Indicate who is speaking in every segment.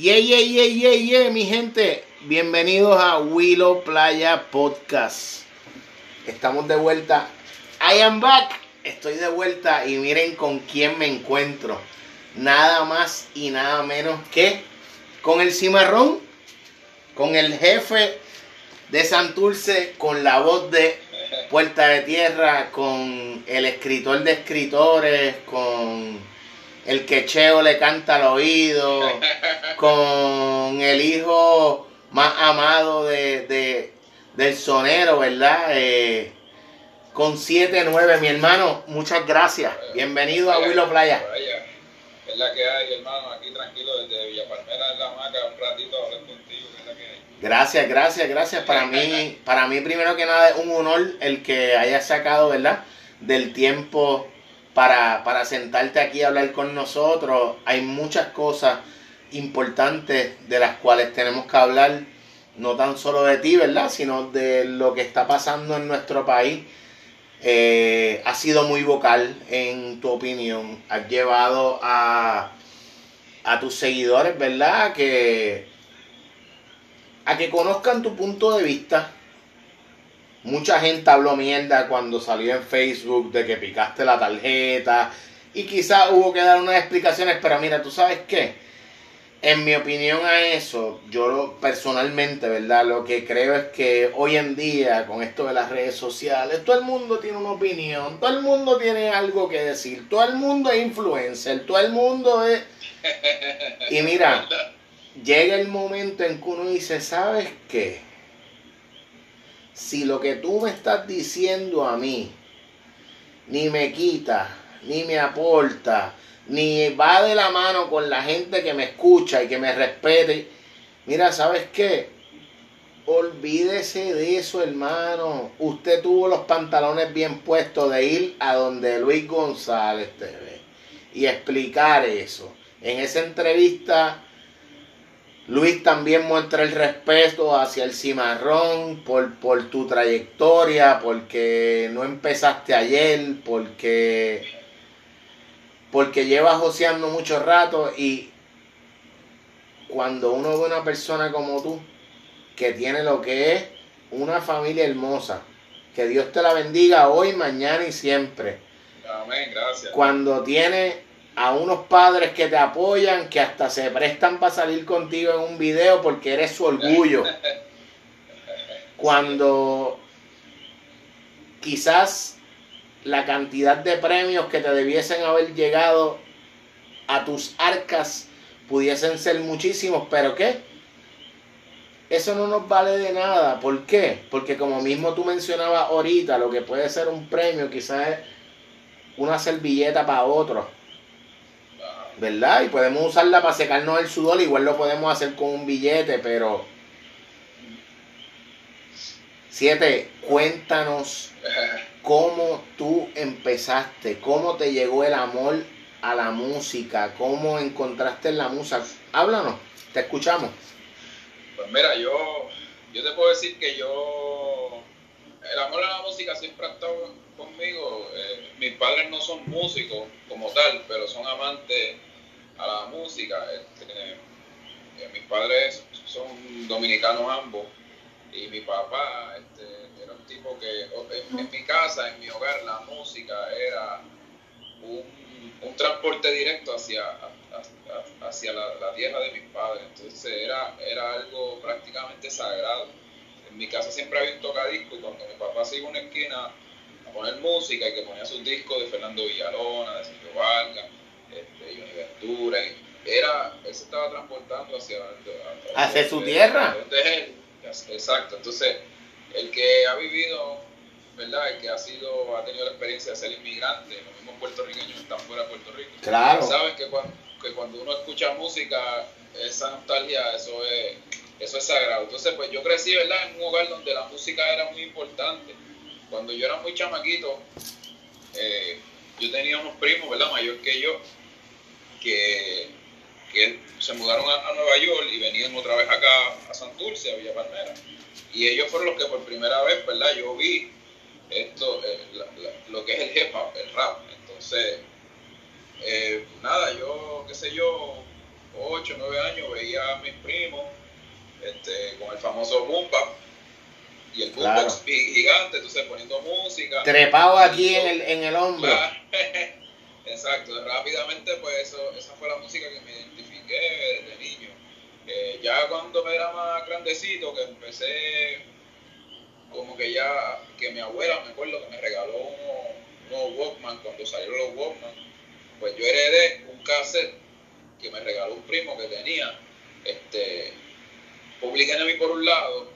Speaker 1: Yeah, yeah, yeah, yeah, yeah, mi gente. Bienvenidos a Willow Playa Podcast. Estamos de vuelta. I am back. Estoy de vuelta y miren con quién me encuentro. Nada más y nada menos que con el cimarrón, con el jefe de Santurce, con la voz de Puerta de Tierra, con el escritor de escritores, con el quecheo le canta al oído, con el hijo más amado de, del sonero, ¿verdad? Eh, con 7-9, mi hermano, muchas gracias. Bienvenido a Willow Playa.
Speaker 2: Es la que hay, hermano, aquí tranquilo desde Villa Palmera en la maca, un ratito a hablar contigo, es la que hay.
Speaker 1: Gracias, gracias, gracias. Para mí, para mí primero que nada es un honor el que hayas sacado, ¿verdad? Del tiempo para, para sentarte aquí a hablar con nosotros. Hay muchas cosas importantes de las cuales tenemos que hablar, no tan solo de ti, ¿verdad? Sino de lo que está pasando en nuestro país. Eh, has sido muy vocal en tu opinión. Has llevado a, a tus seguidores, ¿verdad? Que, a que conozcan tu punto de vista Mucha gente habló mierda cuando salió en Facebook de que picaste la tarjeta y quizás hubo que dar unas explicaciones, pero mira, tú sabes qué, en mi opinión a eso, yo personalmente, ¿verdad? Lo que creo es que hoy en día, con esto de las redes sociales, todo el mundo tiene una opinión, todo el mundo tiene algo que decir, todo el mundo es influencer, todo el mundo es... Y mira, llega el momento en que uno dice, ¿sabes qué? Si lo que tú me estás diciendo a mí ni me quita, ni me aporta, ni va de la mano con la gente que me escucha y que me respete, mira, ¿sabes qué? Olvídese de eso, hermano. Usted tuvo los pantalones bien puestos de ir a donde Luis González TV y explicar eso. En esa entrevista Luis también muestra el respeto hacia el cimarrón por, por tu trayectoria, porque no empezaste ayer, porque, porque llevas joseando mucho rato y cuando uno ve una persona como tú, que tiene lo que es una familia hermosa, que Dios te la bendiga hoy, mañana y siempre.
Speaker 2: Amén, gracias.
Speaker 1: Cuando tiene a unos padres que te apoyan, que hasta se prestan para salir contigo en un video porque eres su orgullo. Cuando quizás la cantidad de premios que te debiesen haber llegado a tus arcas pudiesen ser muchísimos, pero ¿qué? Eso no nos vale de nada. ¿Por qué? Porque como mismo tú mencionabas ahorita, lo que puede ser un premio quizás es una servilleta para otro ¿verdad? Y podemos usarla para secarnos el sudor, igual lo podemos hacer con un billete, pero... Siete, cuéntanos cómo tú empezaste, cómo te llegó el amor a la música, cómo encontraste la música. Háblanos, te escuchamos.
Speaker 2: Pues mira, yo, yo te puedo decir que yo, el amor a la música siempre ha estado conmigo. Eh, mis padres no son músicos como tal, pero son amantes a la música. Este, eh, mis padres son dominicanos ambos y mi papá este, era un tipo que en, mi casa, en mi hogar, la música era un, transporte directo hacia, hacia la, tierra de mis padres. Entonces era, era algo prácticamente sagrado. En mi casa siempre había un tocadisco y cuando mi papá se iba a una esquina a poner música y que ponía sus discos de Fernando Villalona, de Sergio Vargas, era, él se estaba transportando hacia,
Speaker 1: hacia, su tierra.
Speaker 2: exacto, entonces el que ha vivido, ¿verdad? El que ha sido, ha tenido la experiencia de ser inmigrante, los mismos puertorriqueños están fuera de Puerto Rico.
Speaker 1: Claro.
Speaker 2: Sabes que cuando, que cuando uno escucha música, esa nostalgia, eso es, eso es sagrado. Entonces, pues yo crecí, ¿verdad? En un hogar donde la música era muy importante. Cuando yo era muy chamaquito, eh, yo tenía unos primos, ¿verdad? Mayor que yo, que, se mudaron a, Nueva York y venían otra vez acá a Santurce, a Villa Palmera. Y ellos fueron los que por primera vez, ¿verdad? Yo vi esto, eh, lo que es el hip hop, el rap. Entonces, eh, nada, yo, qué sé yo, 8 8 o 9 años, veía a mis primos este, con el famoso Bumba y el boombox gigante, entonces poniendo música.
Speaker 1: Trepado aquí en el, en el hombro.
Speaker 2: Exacto, rápidamente pues eso, esa fue la música que me identifiqué desde niño. Eh, ya cuando me era más grandecito, que empecé como que ya, que mi abuela me acuerdo que me regaló unos, Walkman cuando salieron los Walkman, pues yo heredé un cassette que me regaló un primo que tenía, este, Public Enemy por un lado,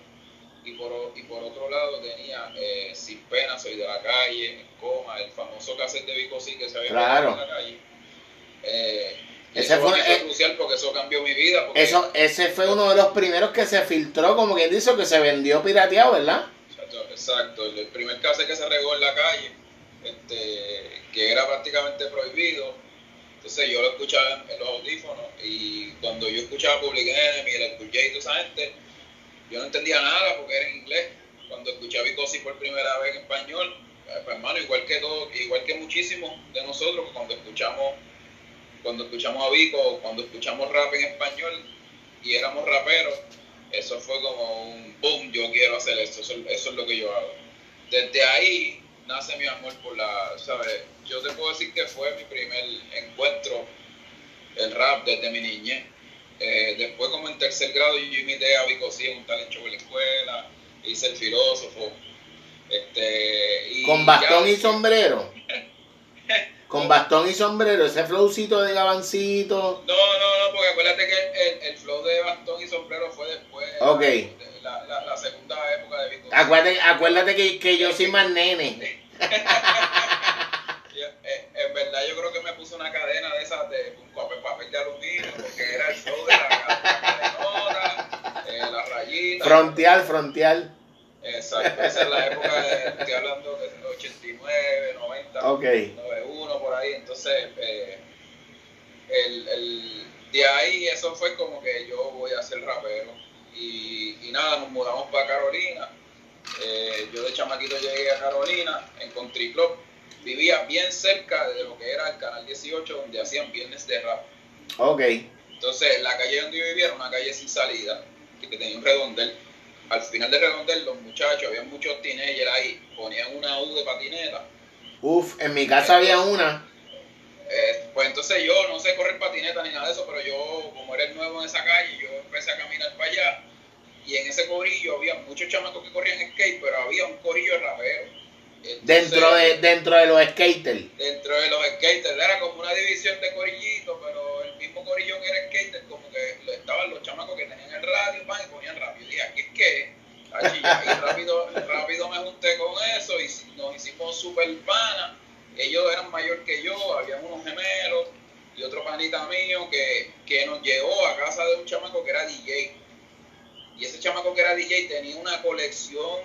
Speaker 2: y por, y por otro lado tenía eh, Sin Calle, Coma, el famoso cassette de Vico que se había
Speaker 1: claro.
Speaker 2: en la calle. Eh,
Speaker 1: ese fue,
Speaker 2: eh, crucial porque eso cambió mi vida.
Speaker 1: Eso, ese fue uno de los primeros que se filtró, como quien dice, que se vendió pirateado, ¿verdad?
Speaker 2: Exacto, el primer cassette que se regó en la calle, este, que era prácticamente prohibido. Entonces yo lo escuchaba en, los audífonos y cuando yo escuchaba Public Enemy, el escuché y toda esa gente, yo no entendía nada porque era en inglés. Cuando escuché a Vicosi por primera vez en español, pues, hermano, igual que todo, igual que muchísimos de nosotros, cuando escuchamos, cuando escuchamos a Vico, cuando escuchamos rap en español y éramos raperos, eso fue como un boom, yo quiero hacer esto, eso, eso es lo que yo hago. Desde ahí nace mi amor por la, ¿sabes? Yo te puedo decir que fue mi primer encuentro el rap desde mi niñez. Eh, después, como en tercer grado, yo imité a Vico en un talent show en la escuela, hice el filósofo. Este,
Speaker 1: ¿Con bastón y sombrero? Con bastón y sombrero, ese flowcito de gabancito.
Speaker 2: No, no, no, porque acuérdate que el, flow de bastón y sombrero fue después.
Speaker 1: Ok.
Speaker 2: la, la, la, segunda época de Vico.
Speaker 1: Acuérdate, acuérdate que, que yo soy más nene.
Speaker 2: Eh, en verdad yo creo que me puse una cadena de esas de un papel, papel de aluminio, porque era el show de la, cadenota, eh, la rayita.
Speaker 1: Frontial, frontial.
Speaker 2: Exacto, esa es la época, de, estoy hablando de 89, 90,
Speaker 1: okay.
Speaker 2: 91, por ahí. Entonces, eh, el, el, de ahí eso fue como que yo voy a ser rapero. Y, y nada, nos mudamos para Carolina. Eh, yo de chamaquito llegué a Carolina en Country Club vivía bien cerca de lo que era el Canal 18, donde hacían viernes de rap.
Speaker 1: Ok.
Speaker 2: Entonces, la calle donde yo vivía era una calle sin salida, que tenía un redondel. Al final del redondel, los muchachos, había muchos teenagers ahí, ponían una U de patineta.
Speaker 1: Uf, en mi casa había una.
Speaker 2: Eh, pues entonces yo no sé correr patineta ni nada de eso, pero yo, como era el nuevo en esa calle, yo empecé a caminar para allá. Y en ese corillo había muchos chamacos que corrían skate, pero había un corillo de raperos
Speaker 1: dentro de dentro de los skaters.
Speaker 2: Dentro de los skaters, era como una división de corillitos, pero mismo corillón era skater, como que estaban los chamacos que tenían el radio pan, y ponían rápido. Y dije, aquí es que, allí, rápido, rápido me junté con eso y nos hicimos super pana. Ellos eran mayor que yo, había unos gemelos y otro panita mío que, que nos llevó a casa de un chamaco que era DJ. Y ese chamaco que era DJ tenía una colección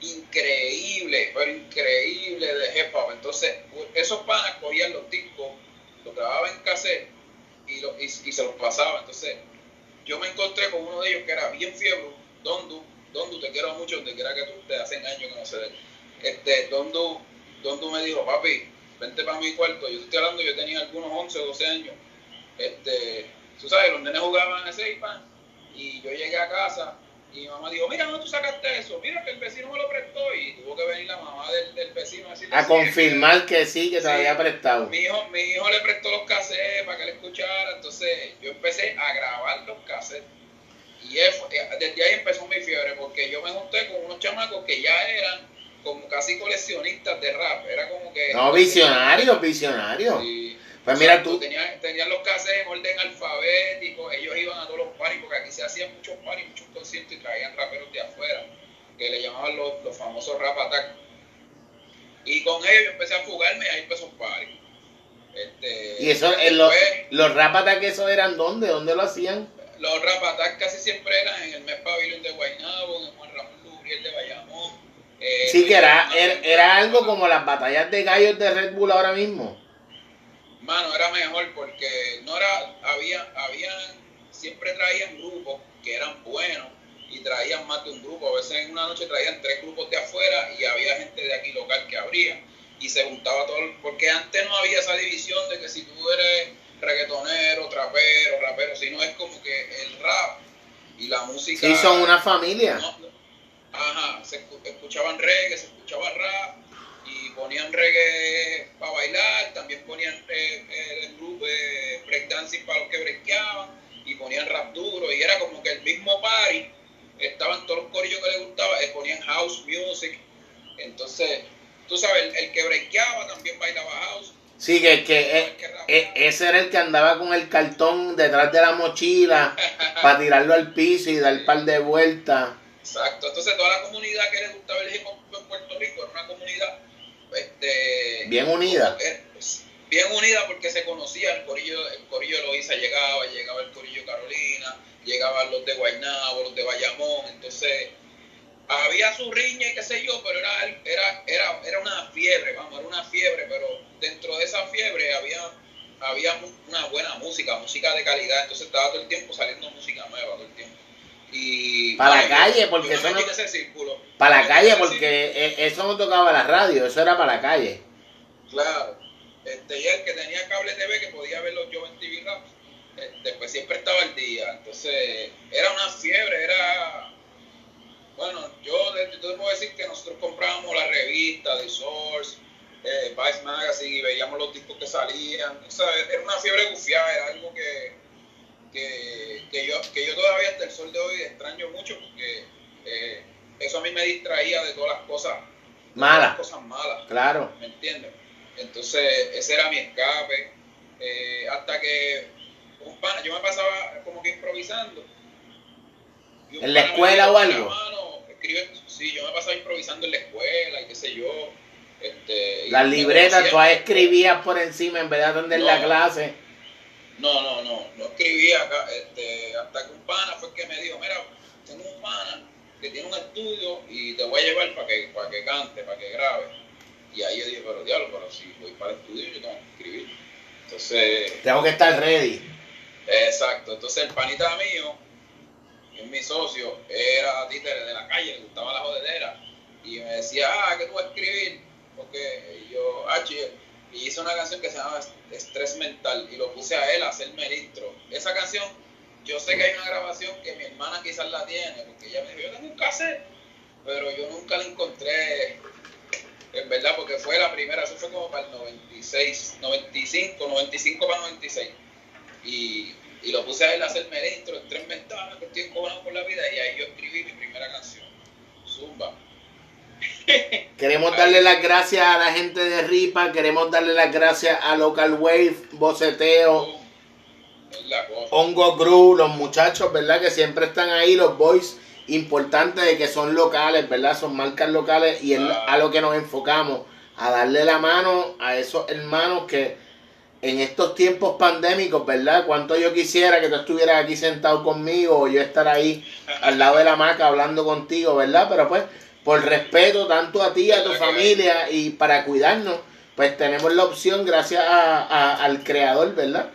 Speaker 2: increíble, pero increíble de hip hop. Entonces, esos panas cogían los discos, los grababan en cassette y, y, se los pasaba. Entonces, yo me encontré con uno de ellos que era bien fiebre, Dondu, Dondu, te quiero mucho, donde quiera que tú te hacen años que no sé de Este, Dondu, Dondu me dijo, papi, vente para mi cuarto. Yo estoy hablando, yo tenía algunos 11 o 12 años. Este, tú sabes, los nenes jugaban ese y yo llegué a casa y mi mamá dijo, mira, ¿dónde tú sacaste eso? Mira que el vecino me lo prestó y tuvo que venir la mamá del, del vecino a decirle...
Speaker 1: A confirmar que, sí, que te había prestado.
Speaker 2: Mi hijo, mi hijo le prestó los cassettes para que le escuchara, entonces yo empecé a grabar los cassettes. Y desde ahí empezó mi fiebre, porque yo me junté con unos chamacos que ya eran como casi coleccionistas de rap. Era como que...
Speaker 1: No, visionarios, visionarios. Pues mira tú.
Speaker 2: Tenían, tenían los cassettes en orden alfabético, ellos iban a todos los paris, porque aquí se hacían muchos paris, muchos conciertos y traían raperos de afuera, que le llamaban los, los famosos rap attack. Y con ellos yo empecé a fugarme y ahí empezó el paris. Este,
Speaker 1: ¿Y eso, en los, los rap attack esos eran dónde? ¿Dónde lo hacían?
Speaker 2: Los rap attack casi siempre eran en el mes Pavilion de Guaynabo, en el Juan Ramón Lubriel de Bayamón.
Speaker 1: Eh, sí, que era, era, era algo como las batallas de gallos de Red Bull ahora mismo.
Speaker 2: Mano, era mejor porque no era, había, habían, siempre traían grupos que eran buenos y traían más de un grupo. A veces en una noche traían tres grupos de afuera y había gente de aquí local que abría y se juntaba todo, porque antes no había esa división de que si tú eres reggaetonero, trapero, rapero, sino es y la música...
Speaker 1: Sí, son una familia.
Speaker 2: ajá, se escuchaban reggae, se escuchaba rap y ponían reggae para bailar, también ponían eh, eh, el grupo eh, breakdancing para los que breakeaban y ponían rap duro y era como que el mismo party, estaban todos los corillos que les gustaba, ponían house music, entonces, tú sabes, el, que breakeaba también bailaba house.
Speaker 1: Sí, que, que, ese era el que andaba con el cartón detrás de la mochila para tirarlo al piso y dar un par de vueltas.
Speaker 2: Exacto, entonces toda la comunidad que le gustaba el hip en Puerto Rico era una comunidad este,
Speaker 1: bien unida.
Speaker 2: Bien unida porque se conocía, el corillo, el corillo de Loíza llegaba, llegaba el corillo Carolina, llegaban los de Guaynabo, los de Bayamón, entonces había su riña y qué sé yo, pero era, era, era, era una fiebre, vamos, era una fiebre, pero dentro de esa fiebre había, había una buena música, música de calidad, entonces estaba todo el tiempo saliendo música nueva, todo el tiempo. Y,
Speaker 1: para la calle, porque eso no, para la calle, porque e, eso no tocaba la radio, eso era para la calle.
Speaker 2: Claro, este, y el que tenía cable TV que podía ver los Joven TV Raps, este, pues siempre estaba al día, entonces era una fiebre, era bueno, yo, te puedo decir que nosotros comprábamos la revista de Source, eh, Vice Magazine y veíamos los discos que salían. O sea, era una fiebre gufiada, era algo que, que, yo, que yo todavía hasta el sol de hoy extraño mucho porque eh, eso a mí me distraía de todas las cosas
Speaker 1: malas.
Speaker 2: cosas malas.
Speaker 1: Claro.
Speaker 2: ¿Me entiendes? Entonces, ese era mi escape. Eh, hasta que un pana, yo me pasaba como que improvisando.
Speaker 1: ¿En la escuela o algo?
Speaker 2: sí, yo me pasaba improvisando en la escuela y qué sé yo. Este,
Speaker 1: Las libretas, tú escribías por encima en vez de atender la clase.
Speaker 2: No, no, no, no escribía acá, este, hasta que un pana fue el que me dijo, mira, tengo un pana que tiene un estudio y te voy a llevar para que, para que cante, para que grabe. Y ahí yo dije, pero diablo, pero si voy para el estudio yo tengo que escribir. Entonces...
Speaker 1: Tengo que estar ready.
Speaker 2: Exacto, entonces el panita mío mi socio, era títere de la calle, le gustaba la jodedera, y me decía, ah, que tú vas a escribir, porque yo, ah, y hice una canción que se llama Estrés Mental, y lo puse a él a hacerme el intro. Esa canción, yo sé que hay una grabación que mi hermana quizás la tiene, porque ella me dijo, yo tengo un cassette, pero yo nunca la encontré, en verdad, porque fue la primera, eso fue como para el 96, 95, 95 para 96. Y y lo puse a él a hacerme el intro en tres ventanas, que estoy encojonado por la vida, y ahí yo escribí mi primera canción, Zumba.
Speaker 1: Queremos darle las gracias a la gente de Ripa, queremos darle las gracias a Local Wave, Boceteo, Hongo Gru, los muchachos, ¿verdad? Que siempre están ahí, los boys importantes de que son locales, ¿verdad? Son marcas locales y es a lo que nos enfocamos, a darle la mano a esos hermanos que en estos tiempos pandémicos, ¿verdad? Cuánto yo quisiera que tú estuvieras aquí sentado conmigo o yo estar ahí al lado de la maca hablando contigo, ¿verdad? Pero pues, por respeto tanto a ti, a tu familia y para cuidarnos, pues tenemos la opción, gracias a, al creador, ¿verdad?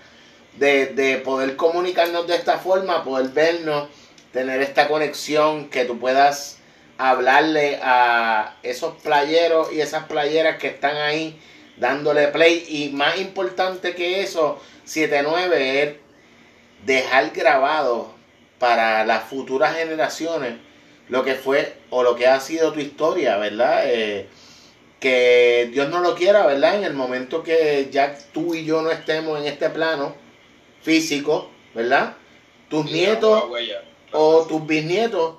Speaker 1: De, de poder comunicarnos de esta forma, poder vernos, tener esta conexión, que tú puedas hablarle a esos playeros y esas playeras que están ahí dándole play. Y más importante que eso, 79 es dejar grabado para las futuras generaciones lo que fue o lo que ha sido tu historia, ¿verdad? Eh, que Dios no lo quiera, ¿verdad? En el momento que ya tú y yo no estemos en este plano físico, ¿verdad? Tus nietos o tus bisnietos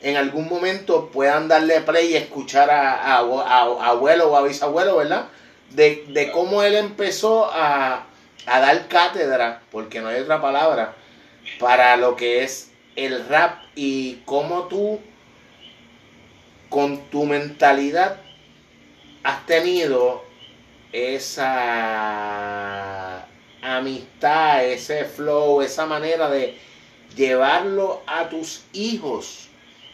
Speaker 1: en algún momento puedan darle play y escuchar a, a, a abuelo o a bisabuelo, ¿verdad? de, cómo él empezó a, dar cátedra, porque no hay otra palabra, para lo que es el rap y cómo tú con tu mentalidad has tenido esa amistad, ese flow, esa manera de llevarlo a tus hijos.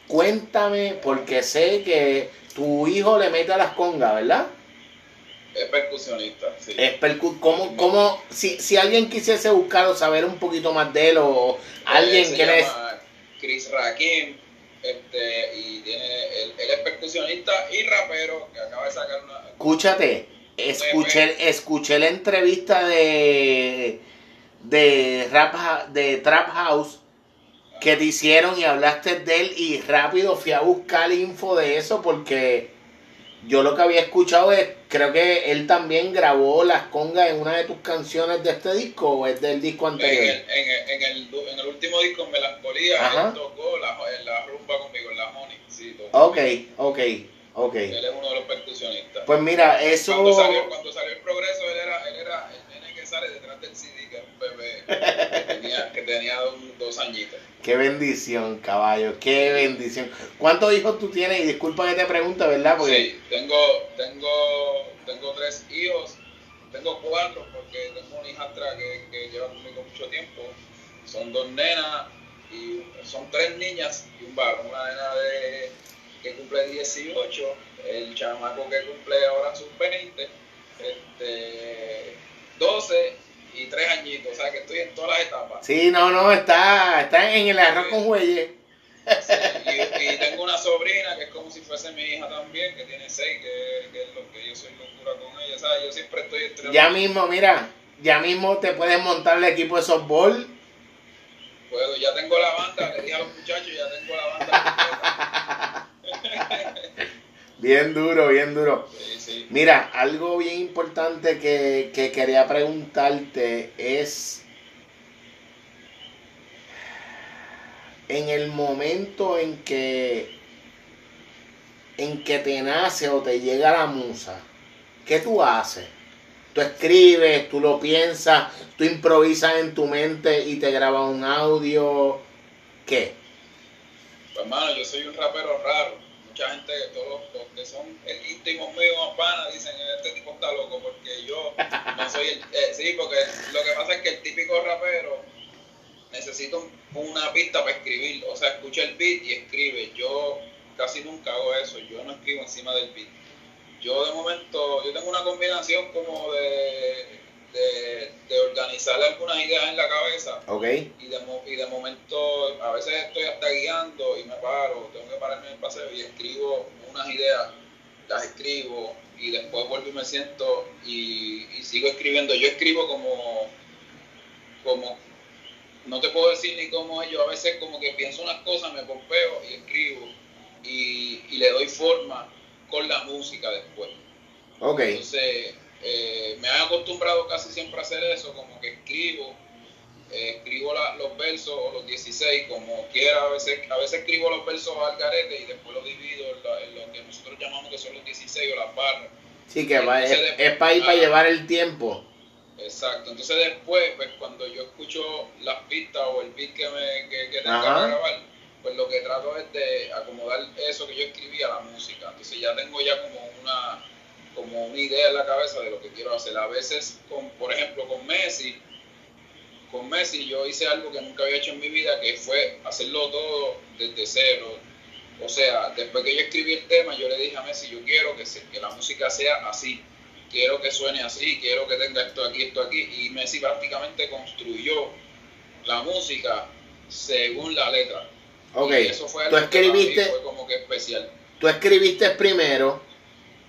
Speaker 1: Cuéntame, porque sé que tu hijo le mete a las congas, ¿verdad?
Speaker 2: Es percusionista, sí.
Speaker 1: Es ¿cómo, si, si alguien quisiese buscar o saber un poquito más de él o alguien
Speaker 2: que
Speaker 1: es...
Speaker 2: Chris Rakim, este, y tiene, él, es percusionista y rapero que acaba de sacar una...
Speaker 1: Escúchate, escuché, escuché la entrevista de, de, rap, de Trap House que te hicieron y hablaste de él y rápido fui a buscar info de eso porque yo lo que había escuchado es, creo que él también grabó las congas en una de tus canciones de este disco o es del disco anterior.
Speaker 2: En el, en el, en el, en el último disco, Melancolía, él tocó la, la rumba conmigo, en la Honey. Sí,
Speaker 1: ok, ok, ok.
Speaker 2: Él es uno de los percusionistas.
Speaker 1: Pues mira, eso...
Speaker 2: Cuando salió, cuando salió el progreso, él era, él era sale detrás del CD, que es un bebé que tenía, que tenía dos, dos añitos.
Speaker 1: Qué bendición, caballo, qué bendición. ¿Cuántos hijos tú tienes? Y disculpa que te pregunte, ¿verdad?
Speaker 2: Porque... Sí, tengo, tengo, tengo tres hijos, tengo cuatro porque tengo una hijastra que, que lleva conmigo mucho tiempo. Son dos nenas y son tres niñas y un varón. Una nena de, que cumple 18, el chamaco que cumple ahora sus 20, este, 12 y tres añitos, o sea que estoy en todas las etapas.
Speaker 1: Sí, no, no, está, está en el arroz con huelle.
Speaker 2: y, tengo una sobrina que es como si fuese mi hija también, que tiene seis, que, es lo que yo soy locura con ella, ¿sabes? Yo siempre estoy entre
Speaker 1: Ya mismo, mira, ya mismo te puedes montar el equipo de softball.
Speaker 2: Puedo, ya tengo la banda, le dije a los muchachos, ya tengo la banda.
Speaker 1: bien duro, bien duro. Mira, algo bien importante que, quería preguntarte es en el momento en que en que te nace o te llega la musa, ¿qué tú haces? Tú escribes, tú lo piensas, tú improvisas en tu mente y te grabas un audio, ¿qué?
Speaker 2: Pues hermano, yo soy un rapero raro mucha gente, todos los, que son íntimos míos, panas, dicen, este tipo está loco, porque yo no soy el... Eh, sí, porque lo que pasa es que el típico rapero necesita una pista para escribir, o sea, escucha el beat y escribe. Yo casi nunca hago eso, yo no escribo encima del beat. Yo de momento, yo tengo una combinación como de de, de, organizar algunas ideas en la cabeza.
Speaker 1: Okay.
Speaker 2: Y, de, y de momento, a veces estoy hasta guiando y me paro, tengo que pararme en el paseo y escribo unas ideas, las escribo y después vuelvo y me siento y, sigo escribiendo. Yo escribo como, como, no te puedo decir ni cómo es, yo a veces como que pienso unas cosas, me pompeo y escribo y, y le doy forma con la música después.
Speaker 1: Okay.
Speaker 2: Entonces, eh, me han acostumbrado casi siempre a hacer eso, como que escribo, eh, escribo los versos o los 16 como quiera, a veces, a veces escribo los versos al garete y después los divido en, lo que nosotros llamamos que son los 16 o las barras.
Speaker 1: Sí, que es, para ir para llevar el tiempo.
Speaker 2: Exacto, entonces después, pues cuando yo escucho las pistas o el beat que, me, que, que tengo que grabar, pues lo que trato es de acomodar eso que yo escribí a la música. Entonces ya tengo ya como una como una idea en la cabeza de lo que quiero hacer. A veces, con, por ejemplo, con Messi, con Messi yo hice algo que nunca había hecho en mi vida, que fue hacerlo todo desde cero. O sea, después que yo escribí el tema, yo le dije a Messi, yo quiero que, que la música sea así, quiero que suene así, quiero que tenga esto aquí, esto aquí. Y Messi prácticamente construyó la música según la letra.
Speaker 1: Ok, eso fue algo tú escribiste,
Speaker 2: fue como que especial.
Speaker 1: Tú escribiste primero,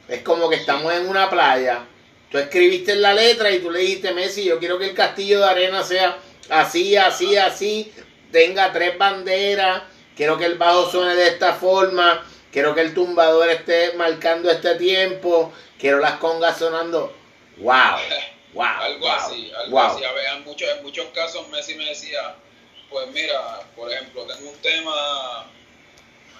Speaker 1: es como que estamos en una playa. Tú escribiste la letra y tú le dijiste, Messi, yo quiero que el castillo de arena sea así, así, así, tenga tres banderas, quiero que el bajo suene de esta forma, quiero que el tumbador esté marcando este tiempo, quiero las congas sonando. ¡Wow! Wow,
Speaker 2: algo así, algo así. A ver, en, muchos, en muchos casos Messi me decía, pues mira, por ejemplo, tengo un tema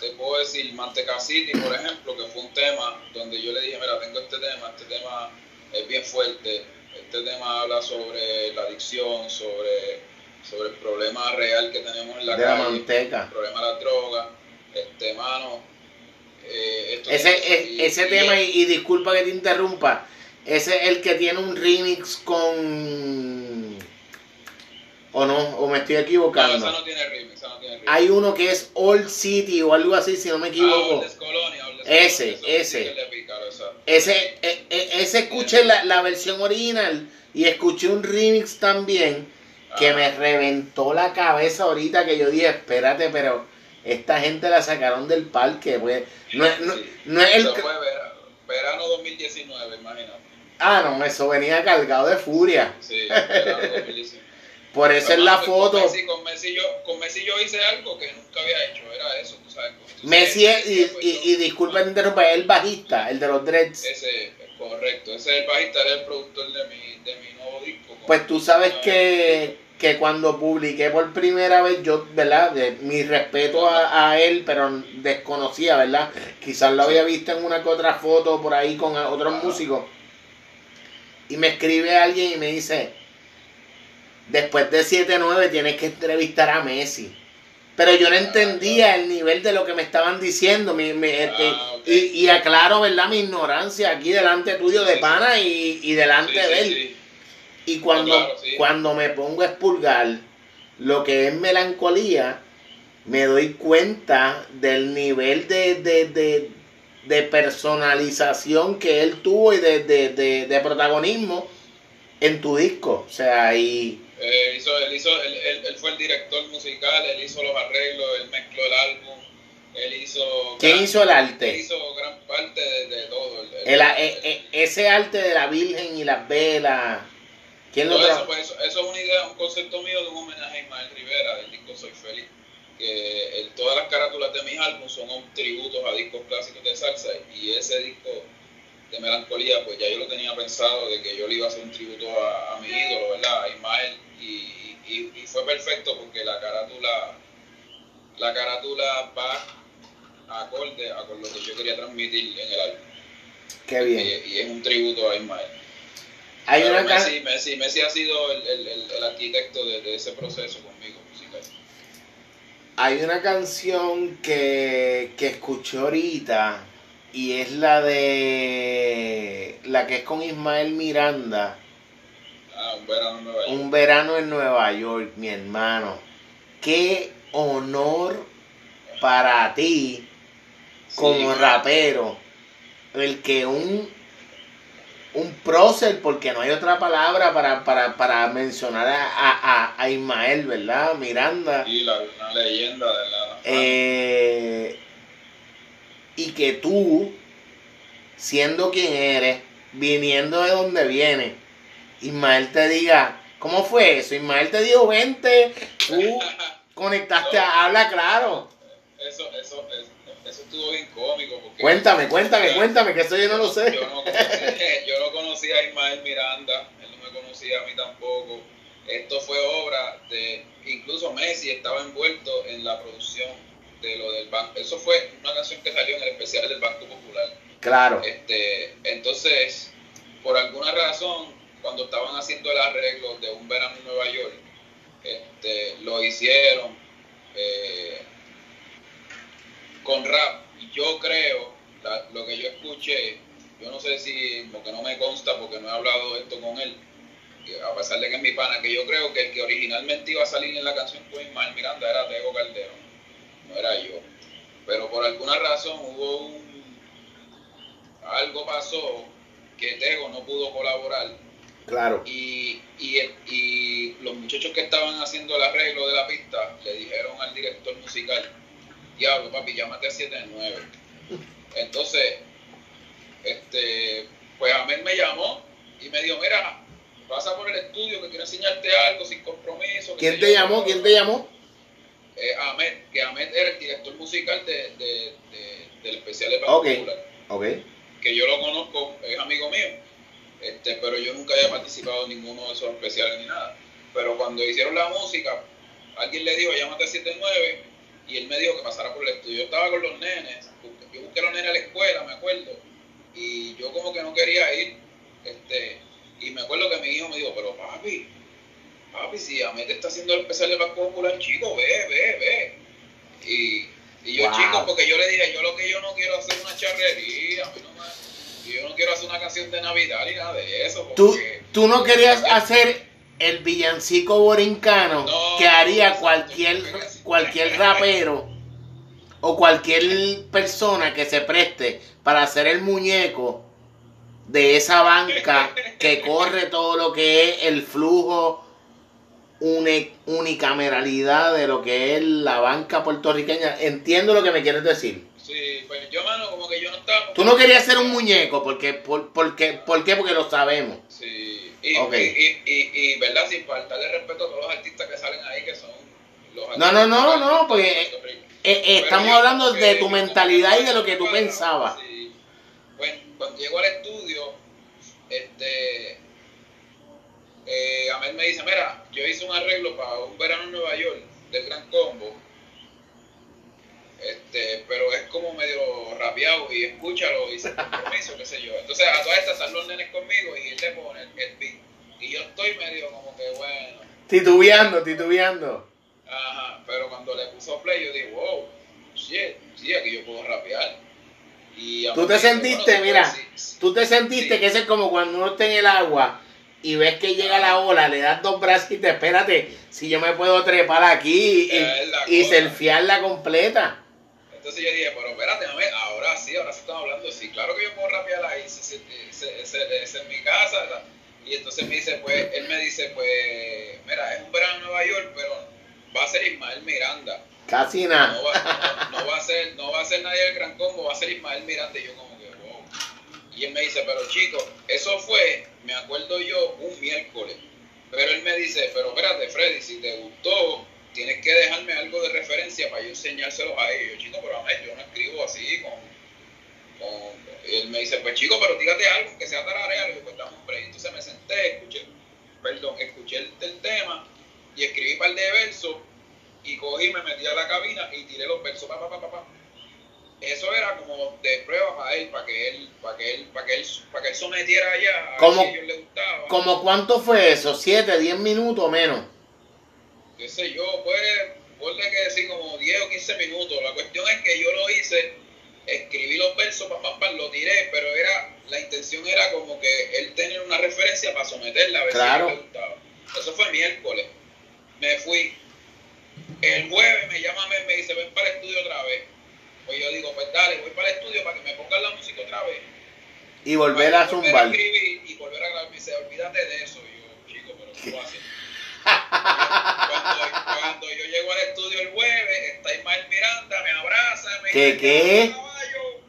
Speaker 2: te puedo decir Manteca City, por ejemplo, que fue un tema donde yo le dije, mira, tengo este tema, este tema es bien fuerte, este tema habla sobre la adicción, sobre, sobre el problema real que tenemos en la
Speaker 1: de calle, el
Speaker 2: problema de la droga, este mano. Eh,
Speaker 1: ese, ese tema, y, disculpa que te interrumpa, ese es el que tiene un remix con... ¿O no? ¿O me estoy equivocando?
Speaker 2: No, esa no tiene.
Speaker 1: Hay uno que es Old City o algo así, si no me equivoco. ese, ese. Ese, e, e, ese escuché la, la, versión original y escuché un remix también que me reventó la cabeza ahorita que yo dije, espérate, pero esta gente la sacaron del parque. Pues, no, no, no es el...
Speaker 2: fue verano 2019, imagínate.
Speaker 1: Ah, no, eso venía cargado de furia.
Speaker 2: Sí, verano 2019.
Speaker 1: Por eso es la foto.
Speaker 2: Con Messi, con, Messi yo, con Messi yo hice algo que nunca había hecho, era eso, tú sabes. Entonces,
Speaker 1: Messi es, y, y, y disculpa que interrumpa, es el bajista, el de los dreads.
Speaker 2: Ese, correcto, ese es el bajista, era el productor de mi, de mi nuevo disco.
Speaker 1: Pues tú sabes que, que cuando publiqué por primera vez, yo, ¿verdad? De, mi respeto a, a él, pero desconocía, ¿verdad? Quizás lo había visto en una que otra foto por ahí con otros músicos. Y me escribe alguien y me dice, después de 7-9 tienes que entrevistar a Messi. Pero yo no entendía el nivel de lo que me estaban diciendo. mi- mi- este,
Speaker 2: Ah,
Speaker 1: y, y aclaro, ¿verdad? Mi ignorancia aquí delante tuyo de pana y, y delante
Speaker 2: Sí,
Speaker 1: de él.
Speaker 2: sí.
Speaker 1: Y cuando,
Speaker 2: claro, sí.
Speaker 1: cuando me pongo a expurgar lo que es melancolía, me doy cuenta del nivel de, de, de, de personalización que él tuvo y de, de, de, de protagonismo en tu disco. O sea, y
Speaker 2: Eh, hizo, él, hizo, él, él- él fue el director musical, él hizo los arreglos, él mezcló el álbum, él hizo...
Speaker 1: ¿quién
Speaker 2: gran-
Speaker 1: hizo el
Speaker 2: Él
Speaker 1: arte?
Speaker 2: hizo gran parte de, de todo. el- el-
Speaker 1: El- e- e- ese arte de la Virgen y las velas. ¿Quién lo
Speaker 2: eso, pues, eso, eso es una idea, un concepto mío de un homenaje a Ismael Rivera del disco Soy Feliz. Que todas las carátulas de mis álbumes son un tributos a discos clásicos de salsa y ese disco de melancolía, pues ya yo lo tenía pensado de que yo le iba a hacer un tributo a, a mi ídolo, ¿verdad? A Ismael. Y, y- y fue perfecto porque la carátula, la carátula va acorde a con lo que yo quería transmitir en el álbum.
Speaker 1: Qué bien.
Speaker 2: Y, y es un tributo a Ismael.
Speaker 1: Hay una,
Speaker 2: Messi, Messi, Messi ha sido el, el, el, el arquitecto de, de ese proceso conmigo musical.
Speaker 1: Hay una canción que, que escuché ahorita y es la de la que es con Ismael Miranda,
Speaker 2: Ah, un verano en Nueva York.
Speaker 1: Un verano en Nueva York, mi hermano. Qué honor para ti como
Speaker 2: Sí,
Speaker 1: rapero el que un un prócer, porque no hay otra palabra para, para, para mencionar a, a, a Ismael, ¿verdad? Miranda.
Speaker 2: Sí, la, una leyenda de la...
Speaker 1: Eh, y que tú, siendo quien eres, viniendo de donde vienes, Ismael te diga, ¿cómo fue eso? Ismael te dijo, vente, tú conectaste, a, habla claro.
Speaker 2: eso, eso, eso, eso estuvo bien cómico. Porque
Speaker 1: Cuéntame, cuéntame, cuéntame, que eso yo no lo sé.
Speaker 2: Yo no, conocía, yo no conocía a Ismael Miranda, él no me conocía a mí tampoco. Esto fue obra de, incluso Messi estaba envuelto en la producción de lo del banco. Eso fue una canción que salió en el especial del Banco Popular.
Speaker 1: Claro,
Speaker 2: Este, entonces, por alguna razón, cuando estaban haciendo el arreglo de un verano en Nueva York, este, lo hicieron eh, con rap. Y yo creo, la- lo que yo escuché, yo no sé si, porque no me consta, porque no he hablado de esto con él, a pesar de que es mi pana, que yo creo que el que originalmente iba a salir en la canción con Ismael Miranda era Tego Calderón, no era yo. Pero por alguna razón hubo un algo pasó que Tego no pudo colaborar
Speaker 1: claro.
Speaker 2: y, y, y los muchachos que estaban haciendo el arreglo de la pista le dijeron al director musical, diablo papi, llámate a 79. Entonces, este, pues Ahmed me llamó y me dijo, mira, pasa por el estudio que quiero enseñarte algo sin compromiso.
Speaker 1: ¿Quién te
Speaker 2: yo".
Speaker 1: llamó? ¿Quién te llamó?
Speaker 2: Eh, Ahmed, que Ahmed era el director musical de, de- de- del especial de Banco
Speaker 1: Ok.
Speaker 2: Popular
Speaker 1: Ok.
Speaker 2: que yo lo conozco, es amigo mío, este, pero yo nunca había participado en ninguno de esos especiales ni nada. Pero cuando hicieron la música, alguien le dijo, llámate 79, y él me dijo que pasara por el estudio. Yo estaba con los nenes, yo busqué a los nenes a la escuela, me acuerdo, y yo como que no quería ir, este, y me acuerdo que mi hijo me dijo, pero papi, papi, si Ahmed está haciendo el especial de Banco Popular, chico, ve, ve, ve. Y, y yo,
Speaker 1: Wow.
Speaker 2: chico, porque yo le dije, yo lo que yo no quiero hacer es una charrería, a mí no me- yo no quiero hacer una canción de Navidad ni nada de eso.
Speaker 1: ¿Tú,
Speaker 2: Porque,
Speaker 1: tú no querías hacer el villancico borincano
Speaker 2: No,
Speaker 1: que haría cualquier, cualquier rapero o cualquier persona que se preste para hacer el muñeco de esa banca que corre todo lo que es el flujo unicameralidad de lo que es la banca puertorriqueña. Entiendo lo que me quieres decir.
Speaker 2: Sí, pues yo, mano, como que yo no estaba...
Speaker 1: Tú no querías ser un muñeco, porque, por, porque, ¿por qué? Porque lo sabemos.
Speaker 2: Sí, Y, y, y, y, ¿verdad? Sin faltarle respeto a todos los artistas que salen ahí, que son los
Speaker 1: No, no, no, no, porque eh, eh, estamos hablando de tu mentalidad y de lo que tú pensabas.
Speaker 2: Pues, cuando llego al estudio, este, eh, Amel me dice, mira, yo hice un arreglo para un verano en Nueva York del Gran Combo, este, pero es como medio rapeado y escúchalo y se compromiso, qué sé yo. Entonces a todas estas están los nenes conmigo y él le pone el, beat. Y yo estoy medio como que bueno.
Speaker 1: Titubeando, titubeando.
Speaker 2: Ajá, pero cuando le puso play yo digo, wow, shit, sí, aquí yo puedo rapear.
Speaker 1: Y tú te sentiste, mira, tú te sentiste que ese es como cuando uno está en el agua y ves que llega la ola, le das dos brazos y te espérate, si yo me puedo trepar aquí y, y selfiearla completa.
Speaker 2: Entonces yo dije, pero espérate, ahora sí, ahora sí estamos hablando, sí, claro que yo puedo rapear ahí, ese es en mi casa, Y entonces me dice, pues, él me dice, pues, mira, es un verano en Nueva York, pero va a ser Ismael Miranda.
Speaker 1: Casi nada.
Speaker 2: No va, no, va a ser, no va a ser nadie del Gran Combo, va a ser Ismael Miranda. Y yo como que, wow. Y él me dice, pero chico, eso fue, me acuerdo yo, un miércoles. Pero él me dice, pero espérate, Freddy, si te gustó, tienes que dejarme algo de referencia para yo enseñárselo a ellos. Chico, pero a mí yo no escribo así con, Y él me dice, pues chico, pero dígate algo que sea tararea. Le digo, pues dame un Entonces me senté, escuché, perdón, escuché el, tema y escribí un par de versos y cogí, me metí a la cabina y tiré los versos, pa, pa, pa, pa, Eso era como de prueba para él, para que él, para que él, para que él, para que él sometiera allá a
Speaker 1: ¿Cómo, a ellos le gustaba. ¿Cómo cuánto fue eso? ¿Siete, diez minutos o menos?
Speaker 2: qué sé yo, pues, ponle que decir como 10 o 15 minutos. La cuestión es que yo lo hice, escribí los versos, papá, pa, lo tiré, pero era, la intención era como que él tenía una referencia para someterla a ver
Speaker 1: claro.
Speaker 2: si le gustaba. Eso fue miércoles. Me fui. El jueves me llama, me dice, ven para el estudio otra vez. Pues yo digo, pues dale, voy para el estudio para que me pongan la música otra vez.
Speaker 1: Y volver a zumbar.
Speaker 2: y volver a grabar. Me dice, olvídate de eso. Y yo, chico, pero ¿cómo haces? cuando, cuando, yo llego al estudio el jueves, está Ismael Miranda, me abraza, me
Speaker 1: ¿Qué,
Speaker 2: dice,
Speaker 1: qué?
Speaker 2: Caballo,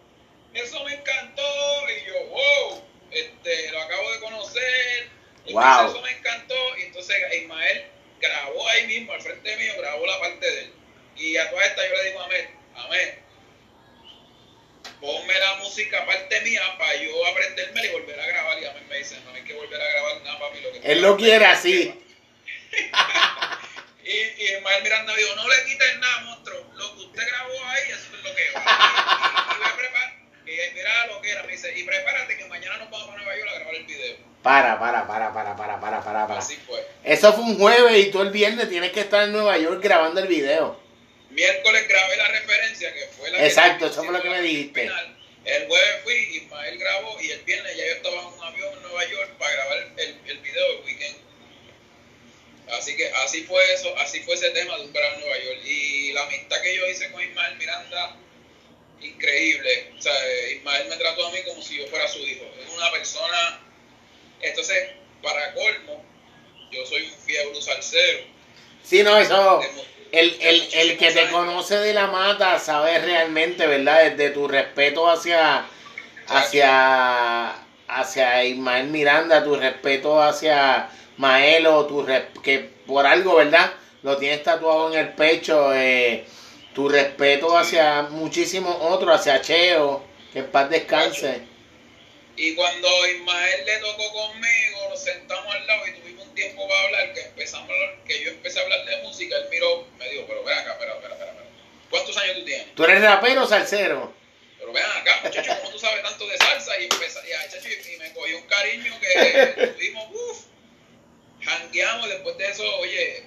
Speaker 2: eso me encantó. Y yo, wow, este, lo acabo de conocer. Y
Speaker 1: wow.
Speaker 2: eso me encantó. Y entonces Ismael grabó ahí mismo, al frente mío, grabó la parte de él. Y a toda esta yo le digo a Amel, Amel, ponme la música aparte mía para yo aprenderme y volver a grabar. Y a mí me dice, no hay que volver a grabar nada, papi. Lo que
Speaker 1: Él lo quiere así.
Speaker 2: y, y Ismael Miranda dijo, no le quiten nada, monstruo. Lo que usted grabó ahí, eso es lo que va. Y, y, y, y mira lo que era, me dice, y prepárate que mañana nos vamos a Nueva York a grabar el video.
Speaker 1: Para, para, para, para, para, para, para, para.
Speaker 2: Así fue.
Speaker 1: Eso fue un jueves y tú el viernes tienes que estar en Nueva York grabando el video.
Speaker 2: Miércoles grabé la referencia que fue la
Speaker 1: Exacto, eso fue lo que me dijiste.
Speaker 2: Final. El jueves fui, Ismael grabó y el viernes ya yo estaba en un avión en Nueva York para grabar el, el video del weekend. Así que así fue eso, así fue ese tema de un verano en Nueva York. Y la amistad que yo hice con Ismael Miranda, increíble. O sea, Ismael me trató a mí como si yo fuera su hijo. Es una persona. Entonces, para colmo, yo soy un fiebre salsero.
Speaker 1: Sí, no, eso. El, el, el que te conoce de la mata sabe realmente, ¿verdad? Desde tu respeto hacia, hacia, hacia Ismael Miranda, tu respeto hacia Maelo, tu que por algo, ¿verdad? Lo tienes tatuado en el pecho. Eh, tu respeto hacia muchísimos otros, hacia Cheo, que en paz descanse.
Speaker 2: Y cuando Ismael le tocó conmigo, nos sentamos al lado y tuvimos tiempo para hablar, que empezamos a hablar, que yo empecé a hablar de música, él miró, me dijo, pero ven acá, espera, espera, espera, ¿Cuántos años tú tienes?
Speaker 1: ¿Tú eres rapero o salsero?
Speaker 2: Pero ven acá, muchacho, ¿cómo tú sabes tanto de salsa? Y, empecé, y, y me cogió un cariño que tuvimos, uff, jangueamos después de eso, oye,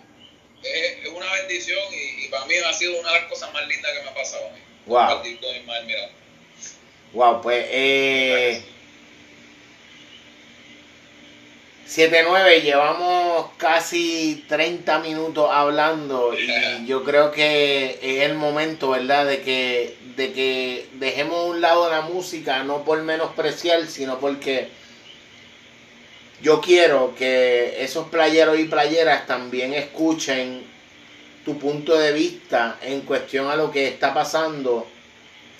Speaker 2: es, una bendición y, para mí ha sido una de las cosas más lindas que me ha pasado a mí.
Speaker 1: Wow. Con Ismael. Wow, pues eh... 7-9, llevamos casi 30 minutos hablando y yo creo que es el momento, ¿verdad? De que, de que dejemos a un lado la música, no por menospreciar, sino porque yo quiero que esos playeros y playeras también escuchen tu punto de vista en cuestión a lo que está pasando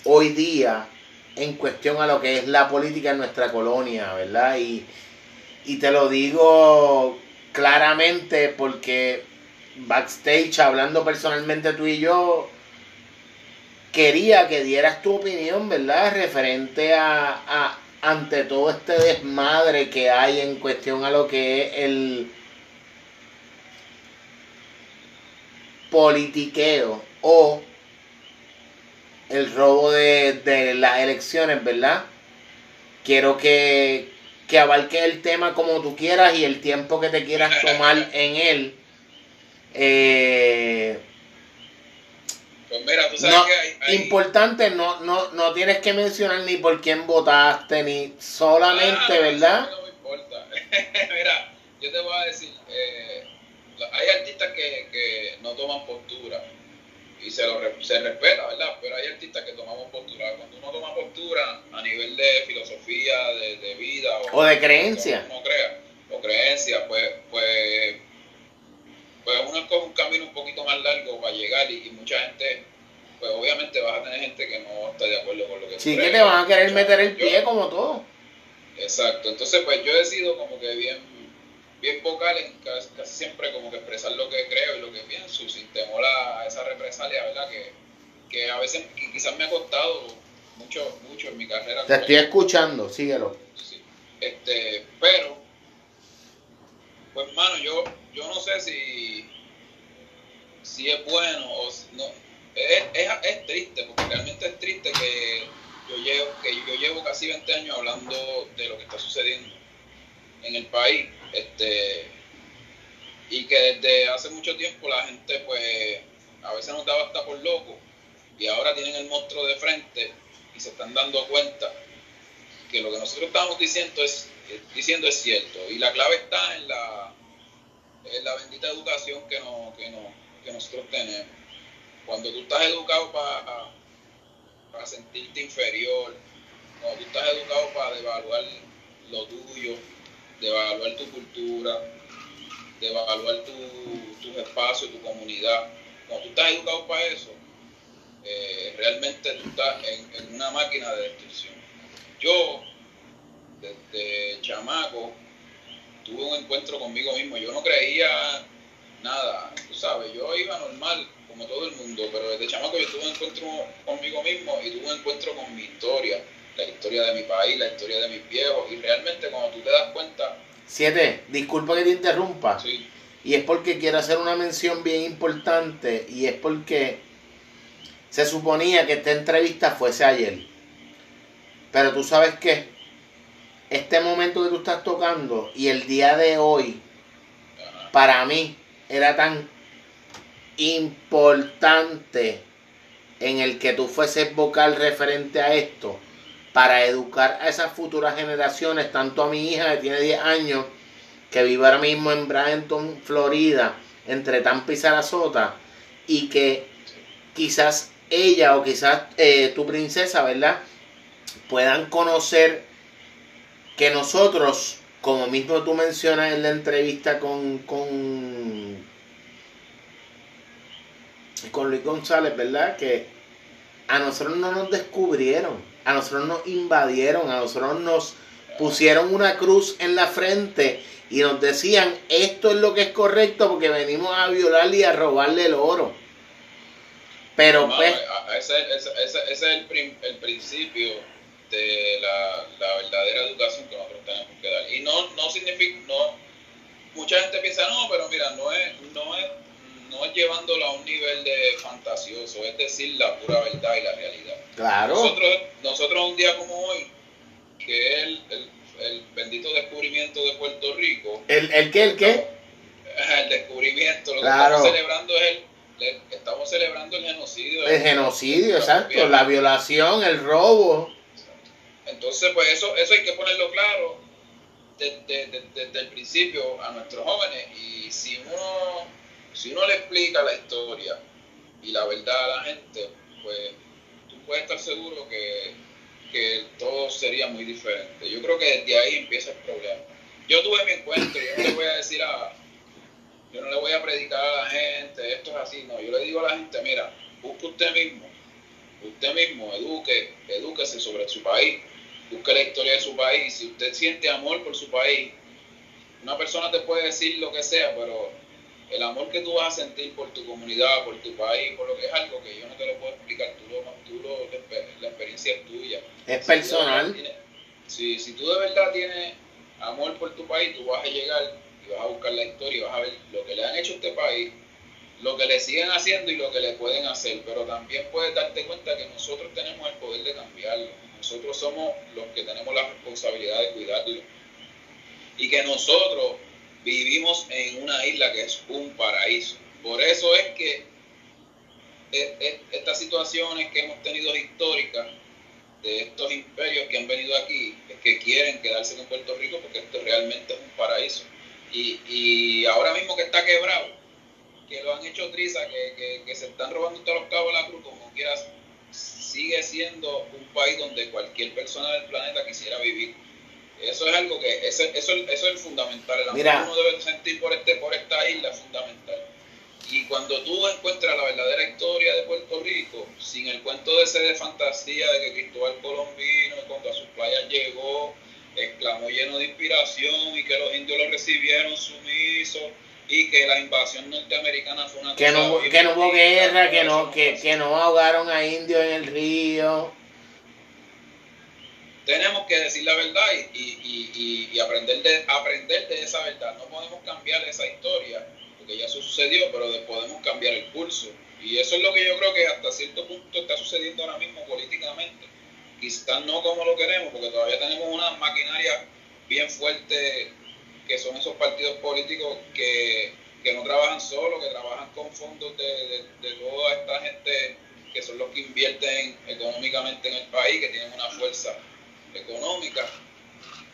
Speaker 1: hoy día, en cuestión a lo que es la política en nuestra colonia, ¿verdad? Y, y te lo digo claramente porque backstage, hablando personalmente tú y yo, quería que dieras tu opinión, ¿verdad? Referente a, a ante todo este desmadre que hay en cuestión a lo que es el politiqueo o el robo de, de las elecciones, ¿verdad? Quiero que, que abarque el tema como tú quieras y el tiempo que te quieras tomar en él. Eh,
Speaker 2: pues mira, tú sabes
Speaker 1: no,
Speaker 2: que hay,
Speaker 1: Importante, no, no, no tienes que mencionar ni por quién votaste, ni solamente,
Speaker 2: Ah,
Speaker 1: ¿verdad?
Speaker 2: No me importa. mira, yo te voy a decir, eh, hay artistas que, que no toman postura y se, lo, se respeta, ¿verdad? Pero hay artistas que tomamos postura. Cuando uno toma postura a nivel de filosofía, de, de vida
Speaker 1: O de creencia.
Speaker 2: uno crea, o creencia, pues, pues, pues uno escoge un camino un poquito más largo para llegar y, y mucha gente, pues obviamente vas a tener gente que no está de acuerdo con lo que
Speaker 1: Sí que te van a querer meter el
Speaker 2: Yo-
Speaker 1: pie como todo.
Speaker 2: Exacto, entonces pues yo he sido como que bien, bien vocal en casi, casi siempre como que expresar lo que creo y lo que pienso sin temor a esa represalia, ¿verdad? Que, que a veces qui- quizás me ha costado mucho, mucho en mi carrera.
Speaker 1: Te estoy escuchando, síguelo.
Speaker 2: Sí. Este, pero, pues mano, yo, yo no sé si, si es bueno o si no. Es, es, es triste, porque realmente es triste que yo llevo, que yo llevo casi 20 años hablando de lo que está sucediendo en el país. Este, y que desde hace mucho tiempo la gente pues a veces nos daba hasta por loco y ahora tienen el monstruo de frente y se están dando cuenta que lo que nosotros estamos diciendo es, diciendo es cierto. Y la clave está en la, en la bendita educación que, no, que, no, que nosotros tenemos. Cuando tú estás educado para, para sentirte inferior, cuando tú estás educado para devaluar lo tuyo, devaluar tu cultura, devaluar tu, tus espacios, tu comunidad, cuando tú estás educado para eso, eh, realmente tú estás en, en una máquina de destrucción. Yo, desde chamaco, tuve un encuentro conmigo mismo. Yo no creía nada, tú sabes, yo iba normal, como todo el mundo, pero desde chamaco yo tuve un encuentro conmigo mismo y tuve un encuentro con mi historia, la historia de mi país, la historia de mis viejos, y realmente cuando tú te das cuenta,
Speaker 1: Siete, disculpa que te interrumpa.
Speaker 2: sí,
Speaker 1: Y es porque quiero hacer una mención bien importante y es porque se suponía que esta entrevista fuese ayer. Pero tú sabes que este momento que tú estás tocando y el día de hoy
Speaker 2: ajá,
Speaker 1: para mí era tan importante en el que tú fueses vocal referente a esto para educar a esas futuras generaciones, tanto a mi hija que tiene 10 años, que vive ahora mismo en Bradenton, Florida, entre Tampa y Sarasota, y que quizás ella o quizás eh, tu princesa, ¿verdad? Puedan conocer que nosotros, como mismo tú mencionas en la entrevista con, con, con Luis González, ¿verdad? Que a nosotros no nos descubrieron, a nosotros nos invadieron, a nosotros nos pusieron una cruz en la frente y nos decían esto es lo que es correcto porque venimos a violarle y a robarle el oro. Pero
Speaker 2: Mano,
Speaker 1: pues,
Speaker 2: ese, ese- ese- ese es el, el principio de la, la verdadera educación que nosotros tenemos que dar. Y no, no significa, no, mucha gente piensa, no, pero mira, no es, no es, no es llevándolo a un nivel de fantasioso, es decir, la pura verdad y la realidad.
Speaker 1: claro,
Speaker 2: Nosotros, nosotros un día como hoy, que es el, el- el bendito descubrimiento de Puerto Rico,
Speaker 1: ¿el, el qué? ¿El qué?
Speaker 2: el descubrimiento, lo
Speaker 1: Claro.
Speaker 2: que estamos celebrando es el, estamos celebrando el genocidio.
Speaker 1: El genocidio, exacto, la violación, el robo.
Speaker 2: Entonces, pues eso, eso hay que ponerlo claro desde, desde- desde el principio a nuestros jóvenes. Y si uno, si uno le explica la historia y la verdad a la gente, pues tú puedes estar seguro que, que todo sería muy diferente. Yo creo que desde ahí empieza el problema. Yo tuve mi encuentro, yo no le voy a decir a, yo no le voy a predicar a la gente, esto es así, no, yo le digo a la gente, mira, busque usted mismo, usted mismo, eduque, edúquese sobre su país, busque la historia de su país, si usted siente amor por su país, una persona te puede decir lo que sea, pero el amor que tú vas a sentir por tu comunidad, por tu país, por lo que es algo que yo no te lo puedo explicar, tú lo, tú lo, la experiencia es tuya.
Speaker 1: Es personal.
Speaker 2: Si, si tú de verdad tienes amor por tu país, tú vas a llegar y vas a buscar la historia y vas a ver lo que le han hecho a este país, lo que le siguen haciendo y lo que le pueden hacer, pero también puedes darte cuenta que nosotros tenemos el poder de cambiarlo, nosotros somos los que tenemos la responsabilidad de cuidarlo y que nosotros vivimos en una isla que es un paraíso. Por eso es que e, e, estas situaciones que hemos tenido históricas de estos imperios que han venido aquí, que quieren quedarse en Puerto Rico porque esto realmente es un paraíso. Y, y ahora mismo que está quebrado, que lo han hecho triza, que, que, se están robando todos los cabos de la cruz, como quieras, sigue siendo un país donde cualquier persona del planeta quisiera vivir eso es algo que, eso, eso, eso es fundamental. El amor que uno debe sentir por, este, por esta isla es fundamental. Y cuando tú encuentras la verdadera historia de Puerto Rico, sin el cuento de ese de fantasía de que Cristóbal Colón vino y cuando a sus playas llegó, exclamó lleno de inspiración y que los indios lo recibieron sumisos y que la invasión norteamericana fue una
Speaker 1: que no, que no hubo guerra, que no, que, que no ahogaron a indios en el río
Speaker 2: tenemos que decir la verdad y, aprender, de, aprender de esa verdad. No podemos cambiar esa historia, porque ya sucedió, pero podemos cambiar el curso. Y eso es lo que yo creo que hasta cierto punto está sucediendo ahora mismo políticamente. Quizás no como lo queremos, porque todavía tenemos una maquinaria bien fuerte que son esos partidos políticos que, no trabajan solo, que trabajan con fondos de, de toda esta gente que son los que invierten económicamente en el país, que tienen una fuerza económica,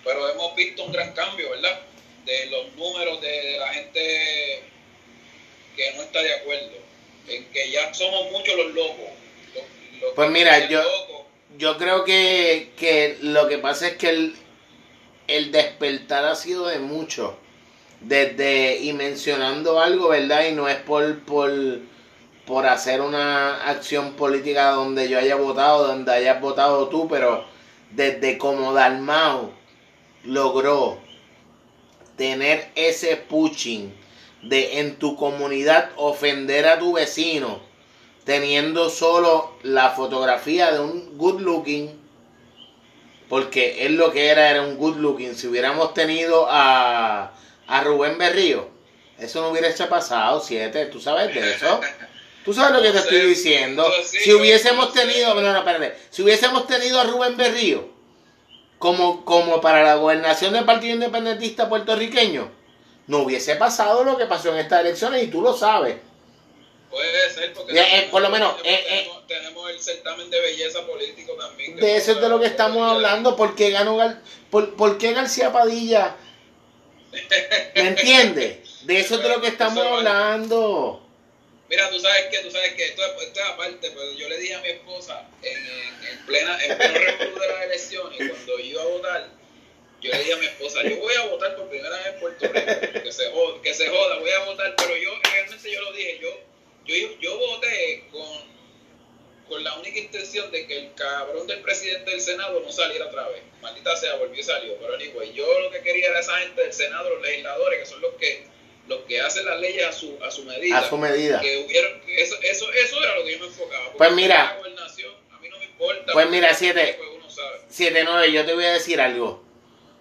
Speaker 2: pero hemos visto un gran cambio, ¿verdad? De los números de, la gente que no está de acuerdo, en que ya somos muchos los locos.
Speaker 1: pues mira, yo, yo creo que, que, lo que pasa es que el, el despertar ha sido de mucho. Desde, y mencionando algo, ¿verdad? Y no es por, por, por hacer una acción política donde yo haya votado, donde hayas votado tú, pero desde como Dalmau logró tener ese pushing de en tu comunidad ofender a tu vecino teniendo solo la fotografía de un good looking porque él lo que era era un good looking. Si hubiéramos tenido a, a Rubén Berrío eso no hubiera pasado siete tú sabes de eso Tú sabes lo que te estoy diciendo. si hubiésemos tenido, no, no, espérate, si hubiésemos tenido a Rubén Berrío como, como para la gobernación del Partido Independentista puertorriqueño, no hubiese pasado lo que pasó en estas elecciones y tú lo sabes.
Speaker 2: Puede ser, porque
Speaker 1: eh, por lo menos
Speaker 2: eh, eh, tenemos, el certamen de belleza político también.
Speaker 1: De eso es de lo que estamos hablando. ¿Por qué, ganó, por, por qué García Padilla? ¿Me entiendes? De eso es de lo que estamos hablando.
Speaker 2: Mira, tú sabes que, tú sabes que esto, esto, es aparte, pero yo le dije a mi esposa en, en, plena, en pleno de las elecciones, cuando iba a votar, yo le dije a mi esposa, yo voy a votar por primera vez en Puerto Rico, que se joda, que se joda, voy a votar, pero yo realmente yo lo dije, yo, yo, yo voté con, con la única intención de que el cabrón del presidente del Senado no saliera otra vez. Maldita sea, volvió y salió. Pero anyway, yo lo que quería era esa gente del Senado, los legisladores, que son los que los que hacen las leyes a su, a su medida.
Speaker 1: A su medida.
Speaker 2: Que hubieron, eso, eso, eso era lo que yo me enfocaba.
Speaker 1: Pues mira.
Speaker 2: a mí no me importa.
Speaker 1: Pues mira, 7, 7, 9, yo te voy a decir algo.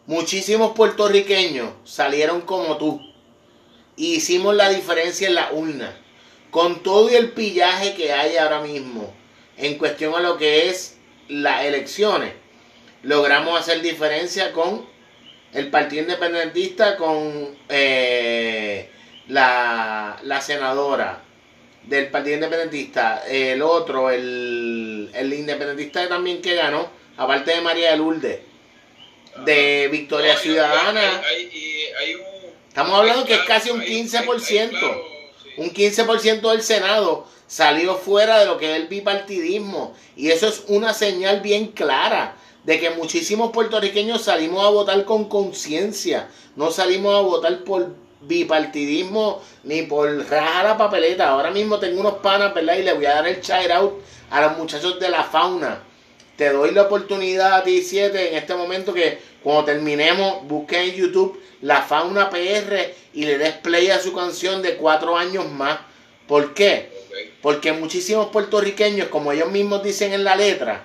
Speaker 1: Muchísimos puertorriqueños salieron como tú. Y hicimos la diferencia en la urna. Con todo el pillaje que hay ahora mismo en cuestión a lo que es las elecciones, logramos hacer diferencia con el Partido Independentista con eh, la, senadora del Partido Independentista, el otro, el, el independentista también que ganó, aparte de María de Lourdes, de Victoria Ciudadana. estamos hablando que es casi un 15%, un 15% del Senado salió fuera de lo que es el bipartidismo. Y eso es una señal bien clara de que muchísimos puertorriqueños salimos a votar con conciencia, no salimos a votar por bipartidismo ni por rajar la papeleta. Ahora mismo tengo unos panas, ¿verdad? Y le voy a dar el shout out a los muchachos de la fauna. Te doy la oportunidad a ti, siete, en este momento que Cuando terminemos, busque en YouTube La Fauna PR y le des play a su canción de cuatro años más. ¿Por qué? Porque muchísimos puertorriqueños, como ellos mismos dicen en la letra,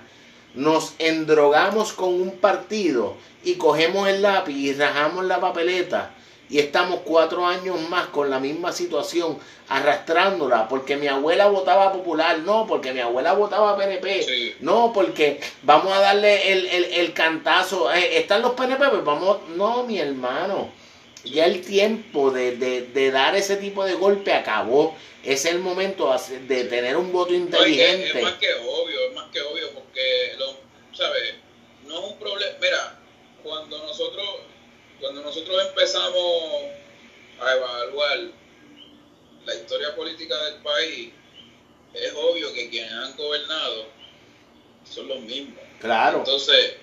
Speaker 1: nos endrogamos con un partido y cogemos el lápiz y rajamos la papeleta y estamos cuatro años más con la misma situación, arrastrándola, porque mi abuela votaba popular, no, porque mi abuela votaba PNP, no, porque vamos a darle el, cantazo, eh, están los PNP, pues vamos, no, mi hermano, ya el tiempo de, dar ese tipo de golpe acabó, es el momento de tener un voto inteligente.
Speaker 2: es, más que obvio, es más que obvio, porque, lo, ¿sabes? No es un problema, mira, cuando nosotros cuando nosotros empezamos a evaluar la historia política del país, es obvio que quienes han gobernado son los mismos.
Speaker 1: Claro.
Speaker 2: Entonces,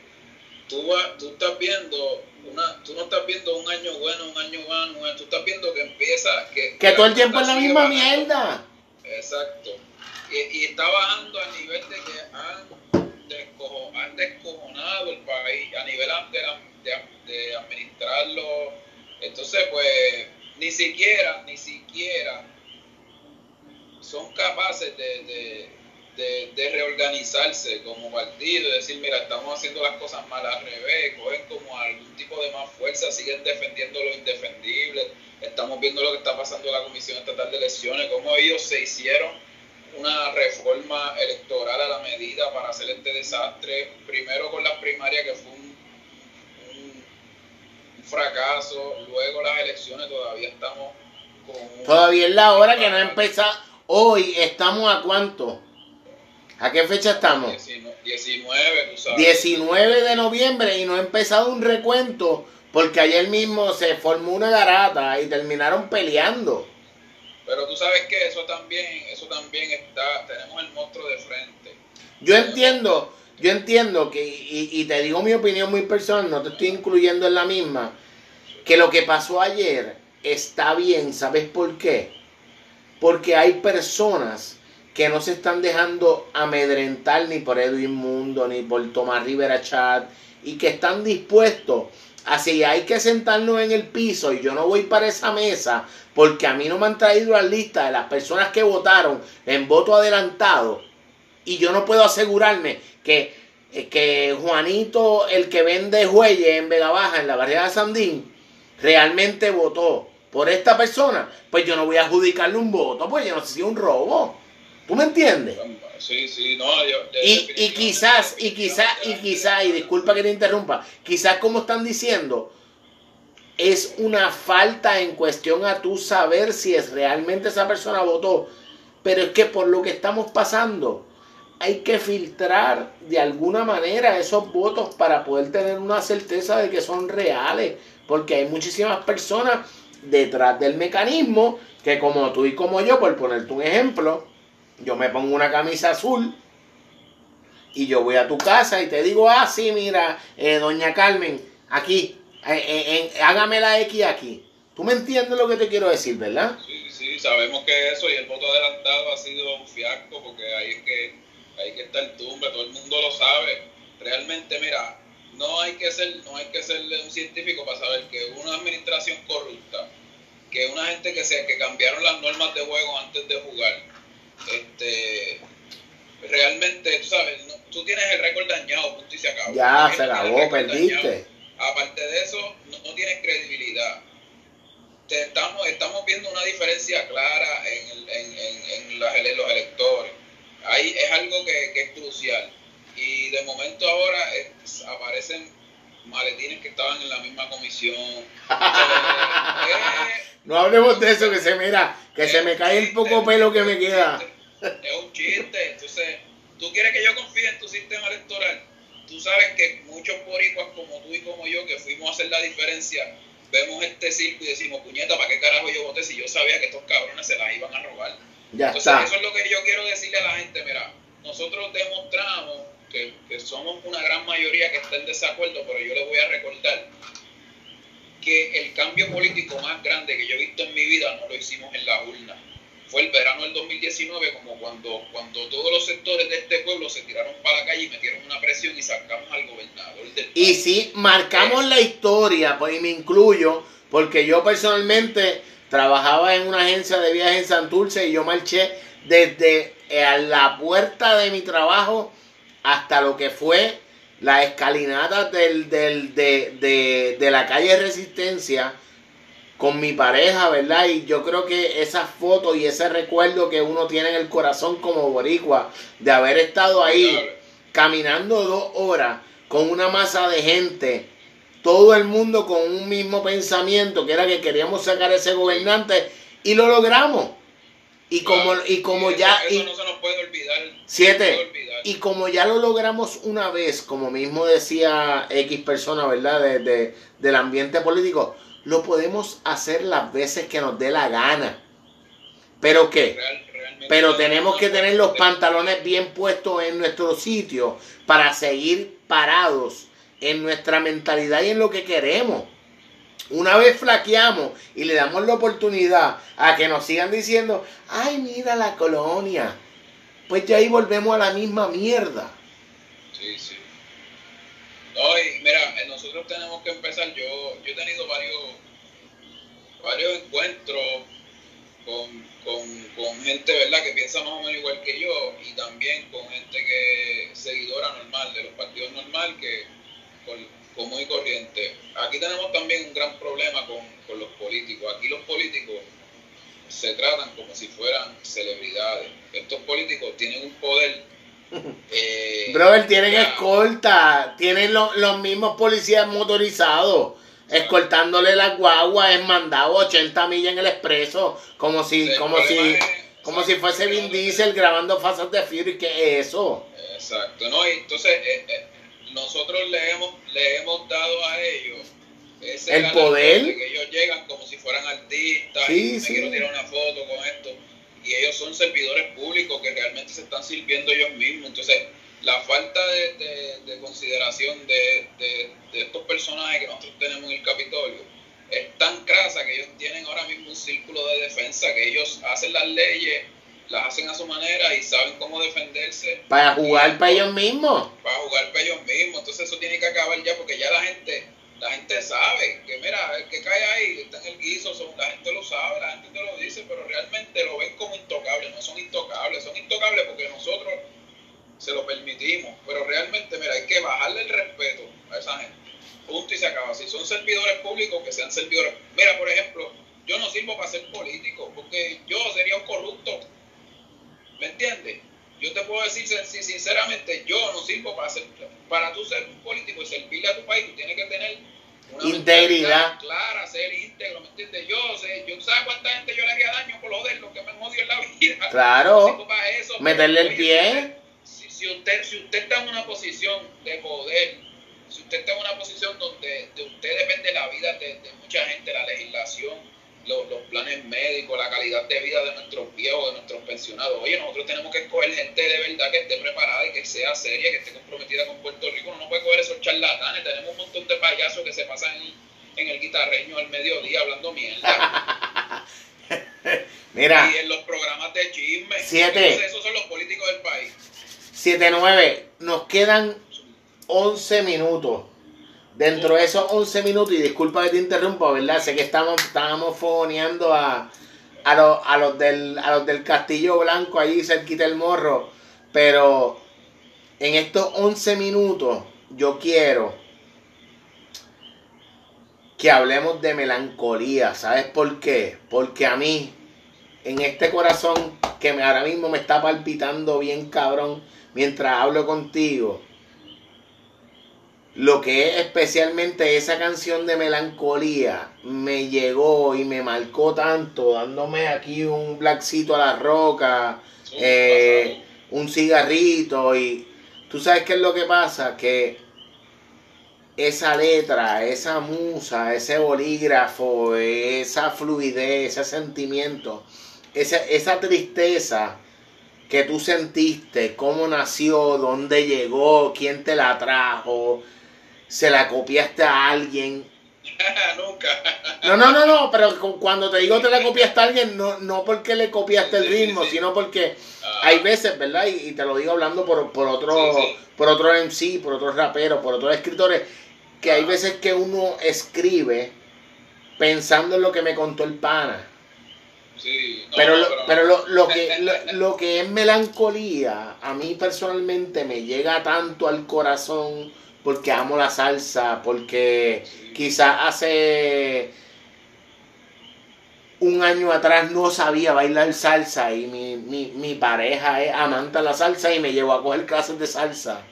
Speaker 2: tú, tú estás viendo una, tú no estás viendo un año bueno, un año malo, tú estás viendo que empieza que,
Speaker 1: que, todo el tiempo es la misma mierda.
Speaker 2: Exacto. Y, y, está bajando a nivel de que han, han descojonado el país a nivel de la de, administrarlo. Entonces, pues, ni siquiera, ni siquiera son capaces de, de, reorganizarse como partido decir, mira, estamos haciendo las cosas mal al revés, cogen como algún tipo de más fuerza, siguen defendiendo lo indefendible. Estamos viendo lo que está pasando en la Comisión Estatal de Elecciones, cómo ellos se hicieron una reforma electoral a la medida para hacer este desastre, primero con las primarias, que fue un fracaso, luego las elecciones todavía estamos con...
Speaker 1: Todavía es la hora que no empieza, hoy estamos a cuánto? ¿A qué fecha estamos?
Speaker 2: 19, tú sabes.
Speaker 1: 19 de noviembre y no ha empezado un recuento porque ayer mismo se formó una garata y terminaron peleando.
Speaker 2: Pero tú sabes que eso también, eso también está, tenemos el monstruo de frente.
Speaker 1: Yo entiendo, yo entiendo que, y, te digo mi opinión muy personal, no te estoy incluyendo en la misma, que lo que pasó ayer está bien, ¿sabes por qué? Porque hay personas que no se están dejando amedrentar ni por Edwin Mundo, ni por Tomás Rivera Chat, y que están dispuestos a si hay que sentarnos en el piso y yo no voy para esa mesa porque a mí no me han traído la lista de las personas que votaron en voto adelantado y yo no puedo asegurarme que, eh, que Juanito, el que vende jueyes en Vega Baja, en la barriada de Sandín, realmente votó por esta persona, pues yo no voy a adjudicarle un voto, pues yo no sé si es un robo. ¿Tú me entiendes?
Speaker 2: Sí, sí, no,
Speaker 1: y, y quizás, y quizás, y quizás, y disculpa que te interrumpa, quizás como están diciendo, es una falta en cuestión a tú saber si es realmente esa persona votó. Pero es que por lo que estamos pasando, hay que filtrar de alguna manera esos votos para poder tener una certeza de que son reales, porque hay muchísimas personas detrás del mecanismo que como tú y como yo, por ponerte un ejemplo, yo me pongo una camisa azul y yo voy a tu casa y te digo, ah, sí, mira, eh, doña Carmen, aquí, eh, eh, hágame la X aquí. ¿Tú me entiendes lo que te quiero decir, verdad?
Speaker 2: Sí, sí, sabemos que eso y el voto adelantado ha sido un fiasco porque ahí es que hay que estar tumba, todo el mundo lo sabe. Realmente, mira, no hay que ser, no hay que ser un científico para saber que una administración corrupta, que una gente que se, que cambiaron las normas de juego antes de jugar, este realmente, tú sabes, tú tienes el récord dañado, punto y se acabó.
Speaker 1: Ya, se acabó, perdiste.
Speaker 2: Aparte de eso, no, tienes credibilidad. Te estamos, estamos viendo una diferencia clara en, en, en, en los electores ahí es algo que, es crucial. Y de momento ahora aparecen maletines que estaban en la misma comisión.
Speaker 1: no hablemos de eso, que se mira, que se me cae el poco pelo que me queda.
Speaker 2: Es un chiste. Entonces, tú quieres que yo confíe en tu sistema electoral. Tú sabes que muchos boricuas como tú y como yo, que fuimos a hacer la diferencia, vemos este circo y decimos, puñeta, ¿para qué carajo yo voté si yo sabía que estos cabrones se las iban a robar? Entonces, eso es lo que yo quiero decirle a la gente, mira, nosotros demostramos que, somos una gran mayoría que está en desacuerdo, pero yo les voy a recordar que el cambio político más grande que yo he visto en mi vida no lo hicimos en la urna, fue el verano del 2019, como cuando, cuando todos los sectores de este pueblo se tiraron para la calle y metieron una presión y sacamos al gobernador del
Speaker 1: Y sí, marcamos la historia, pues y me incluyo, porque yo personalmente trabajaba en una agencia de viajes en Santurce y yo marché desde eh, la puerta de mi trabajo hasta lo que fue la escalinata del, del, de, de, de la calle Resistencia con mi pareja, ¿verdad? Y yo creo que esa foto y ese recuerdo que uno tiene en el corazón como boricua de haber estado ahí caminando dos horas con una masa de gente, todo el mundo con un mismo pensamiento, que era que queríamos sacar a ese gobernante y lo logramos. Y como, y como ya...
Speaker 2: Eso no se nos puede olvidar.
Speaker 1: Siete. Y como ya lo logramos una vez, como mismo decía X persona, ¿verdad? De, del ambiente político, lo podemos hacer las veces que nos dé la gana. ¿Pero qué? Pero tenemos que tener los pantalones bien puestos en nuestro sitio para seguir parados en nuestra mentalidad y en lo que queremos. Una vez flaqueamos y le damos la oportunidad a que nos sigan diciendo, ay, mira la colonia, pues ya ahí volvemos a la misma mierda.
Speaker 2: Sí, sí. No, y mira, nosotros tenemos que empezar, yo, yo he tenido varios, varios encuentros con, con, gente, ¿verdad?, que piensa más o menos igual que yo y también con gente que seguidora normal, de los partidos normal, que común y corriente. Aquí tenemos también un gran problema con, con los políticos. Aquí los políticos se tratan como si fueran celebridades. Estos políticos tienen un poder.
Speaker 1: Eh, Brother, tienen escolta, tienen los mismos policías motorizados. Escoltándole la guagua es mandado 80 millas en el expreso, como si, como si, como si fuese Vin Diesel grabando Fast de Fury, ¿qué es eso?
Speaker 2: Exacto, no, y entonces eh, eh, nosotros le hemos, le hemos dado a ellos
Speaker 1: el poder
Speaker 2: que ellos llegan como si fueran artistas y me quiero tirar una foto con esto y ellos son servidores públicos que realmente se están sirviendo ellos mismos entonces la falta de, de, consideración de, de, estos personajes que nosotros tenemos en el Capitolio es tan crasa que ellos tienen ahora mismo un círculo de defensa que ellos hacen las leyes las hacen a su manera y saben cómo defenderse.
Speaker 1: Para jugar para ellos mismos.
Speaker 2: Para jugar para ellos mismos. Entonces eso tiene que acabar ya porque ya la gente la gente sabe que mira, el que cae ahí está en el guiso, son, la gente lo sabe, la gente te lo dice, pero realmente lo ven como intocable, no son intocables, son intocables porque nosotros se lo permitimos, pero realmente mira, hay que bajarle el respeto a esa gente. Punto y se acaba. Si son servidores públicos, que sean servidores. Mira, por ejemplo, yo no sirvo para ser político, porque yo sería un corrupto ¿Me entiendes? Yo te puedo decir sinceramente, yo no sirvo para ser, para tú ser un político y servirle a tu país, tú tienes que tener
Speaker 1: una integridad
Speaker 2: clara, ser íntegro, ¿me entiendes? Yo sé, yo sé cuánta gente yo le haría daño por joder lo que me odio en la vida.
Speaker 1: Claro. Meterle el pie.
Speaker 2: Si, si, usted, si usted está en una posición de poder, si usted está en una posición donde de usted depende la vida de, de mucha gente, la legislación, los, planes médicos, la calidad de vida de nuestros viejos, de nuestros pensionados. Oye, nosotros tenemos que escoger gente de verdad que esté preparada y que sea seria, que esté comprometida con Puerto Rico. No, no puede coger esos charlatanes. Tenemos un montón de payasos que se pasan en, el guitarreño al mediodía hablando mierda.
Speaker 1: Mira.
Speaker 2: Y en los programas de chisme.
Speaker 1: Siete.
Speaker 2: esos son los políticos del país.
Speaker 1: Siete, nueve. Nos quedan 11 minutos. Dentro de esos 11 minutos, y disculpa que te interrumpa, ¿verdad? Sé que estamos, estábamos fogoneando a, a, los, a, los del, a los del Castillo Blanco, ahí cerquita del morro, pero en estos 11 minutos yo quiero que hablemos de melancolía. ¿Sabes por qué? Porque a mí, en este corazón que ahora mismo me está palpitando bien cabrón mientras hablo contigo, lo que es especialmente esa canción de melancolía me llegó y me marcó tanto, dándome aquí un blackcito a la roca, eh, un cigarrito y tú sabes qué es lo que pasa, que esa letra, esa musa, ese bolígrafo, esa fluidez, ese sentimiento, esa, esa tristeza que tú sentiste, cómo nació, dónde llegó, quién te la trajo, se la copiaste a alguien
Speaker 2: Nunca.
Speaker 1: No, no, no, no, pero cuando te digo te la copiaste a alguien, no, no porque le copiaste el ritmo, sino porque ah. hay veces, ¿verdad? Y, te lo digo hablando por, por otro, por otro MC, por otros raperos, por otros escritores, que hay ah. veces que uno escribe pensando en lo que me contó el pana.
Speaker 2: Sí,
Speaker 1: pero, lo, pero, lo, que, lo, que es melancolía, a mí personalmente me llega tanto al corazón porque amo la salsa, porque quizás hace un año atrás no sabía bailar salsa y mi, mi, mi pareja es amante de la salsa y me llevó a coger clases de salsa.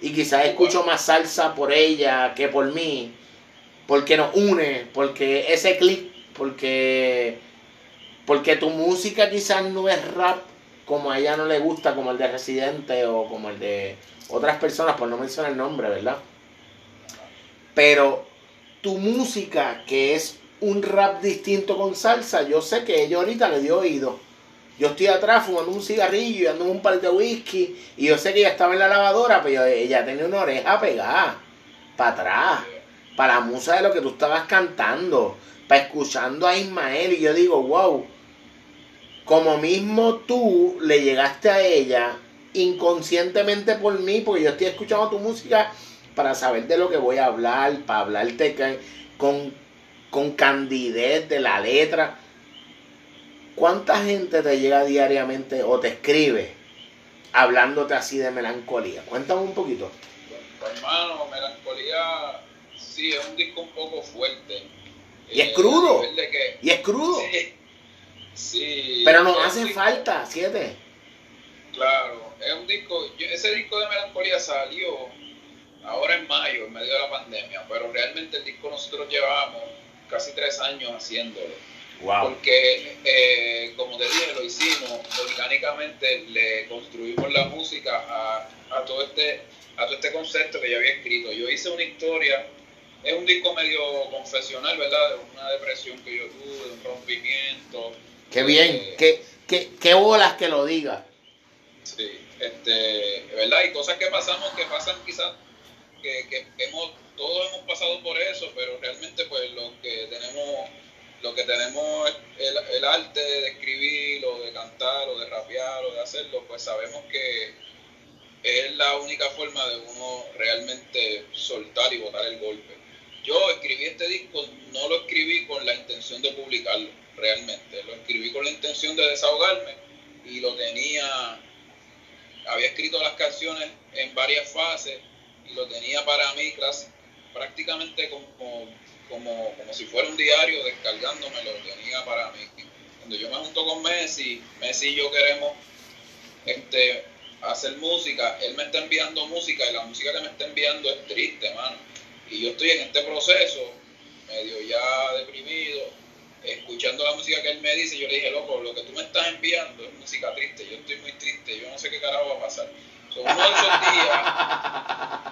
Speaker 1: Y quizás escucho más salsa por ella que por mí, porque nos une, porque ese clic, porque, porque tu música quizás no es rap como a ella no le gusta, como el de Residente o como el de otras personas, por no mencionar el nombre, ¿verdad? Pero tu música, que es un rap distinto con salsa, yo sé que ella ahorita le dio oído. Yo estoy atrás fumando un cigarrillo y dando un par de whisky y yo sé que ella estaba en la lavadora, pero ella tenía una oreja pegada para atrás, para la musa de lo que tú estabas cantando, para escuchando a Ismael y yo digo, wow, como mismo tú le llegaste a ella inconscientemente por mí, porque yo estoy escuchando tu música para saber de lo que voy a hablar, para hablarte con, con candidez de la letra. ¿Cuánta gente te llega diariamente o te escribe hablándote así de melancolía? Cuéntame un poquito.
Speaker 2: Pues, hermano, melancolía sí es un disco un poco fuerte.
Speaker 1: Y es crudo. y es crudo.
Speaker 2: Sí.
Speaker 1: Pero nos hace falta, siete.
Speaker 2: Claro, es un disco, ese disco de melancolía salió ahora en mayo, en medio de la pandemia, pero realmente el disco nosotros llevábamos casi tres años haciéndolo. Porque, eh, como te dije, lo hicimos orgánicamente, le construimos la música a, a, todo este, a todo este concepto que yo había escrito. Yo hice una historia, es un disco medio confesional, ¿verdad? De una depresión que yo tuve, de un rompimiento.
Speaker 1: Qué bien, eh, qué, qué, qué bolas que lo diga.
Speaker 2: Sí, este, ¿verdad? Y cosas que pasamos, que pasan quizás, que, que hemos, todos hemos pasado por eso, pero realmente pues lo que tenemos, lo que tenemos el, el arte de escribir o de cantar o de rapear o de hacerlo, pues sabemos que es la única forma de uno realmente soltar y botar el golpe. Yo escribí este disco, no lo escribí con la intención de publicarlo, realmente. Lo escribí con la intención de desahogarme y lo tenía había escrito las canciones en varias fases y lo tenía para mí prácticamente como, como, como si fuera un diario descargándome, lo tenía para mí. Cuando yo me junto con Messi, Messi y yo queremos este, hacer música, él me está enviando música y la música que me está enviando es triste, mano. Y yo estoy en este proceso, medio ya deprimido, escuchando la música que él me dice, yo le dije, loco, lo que tú me estás enviando es música triste, yo estoy muy triste, yo no sé qué carajo va a pasar. uno de esos días,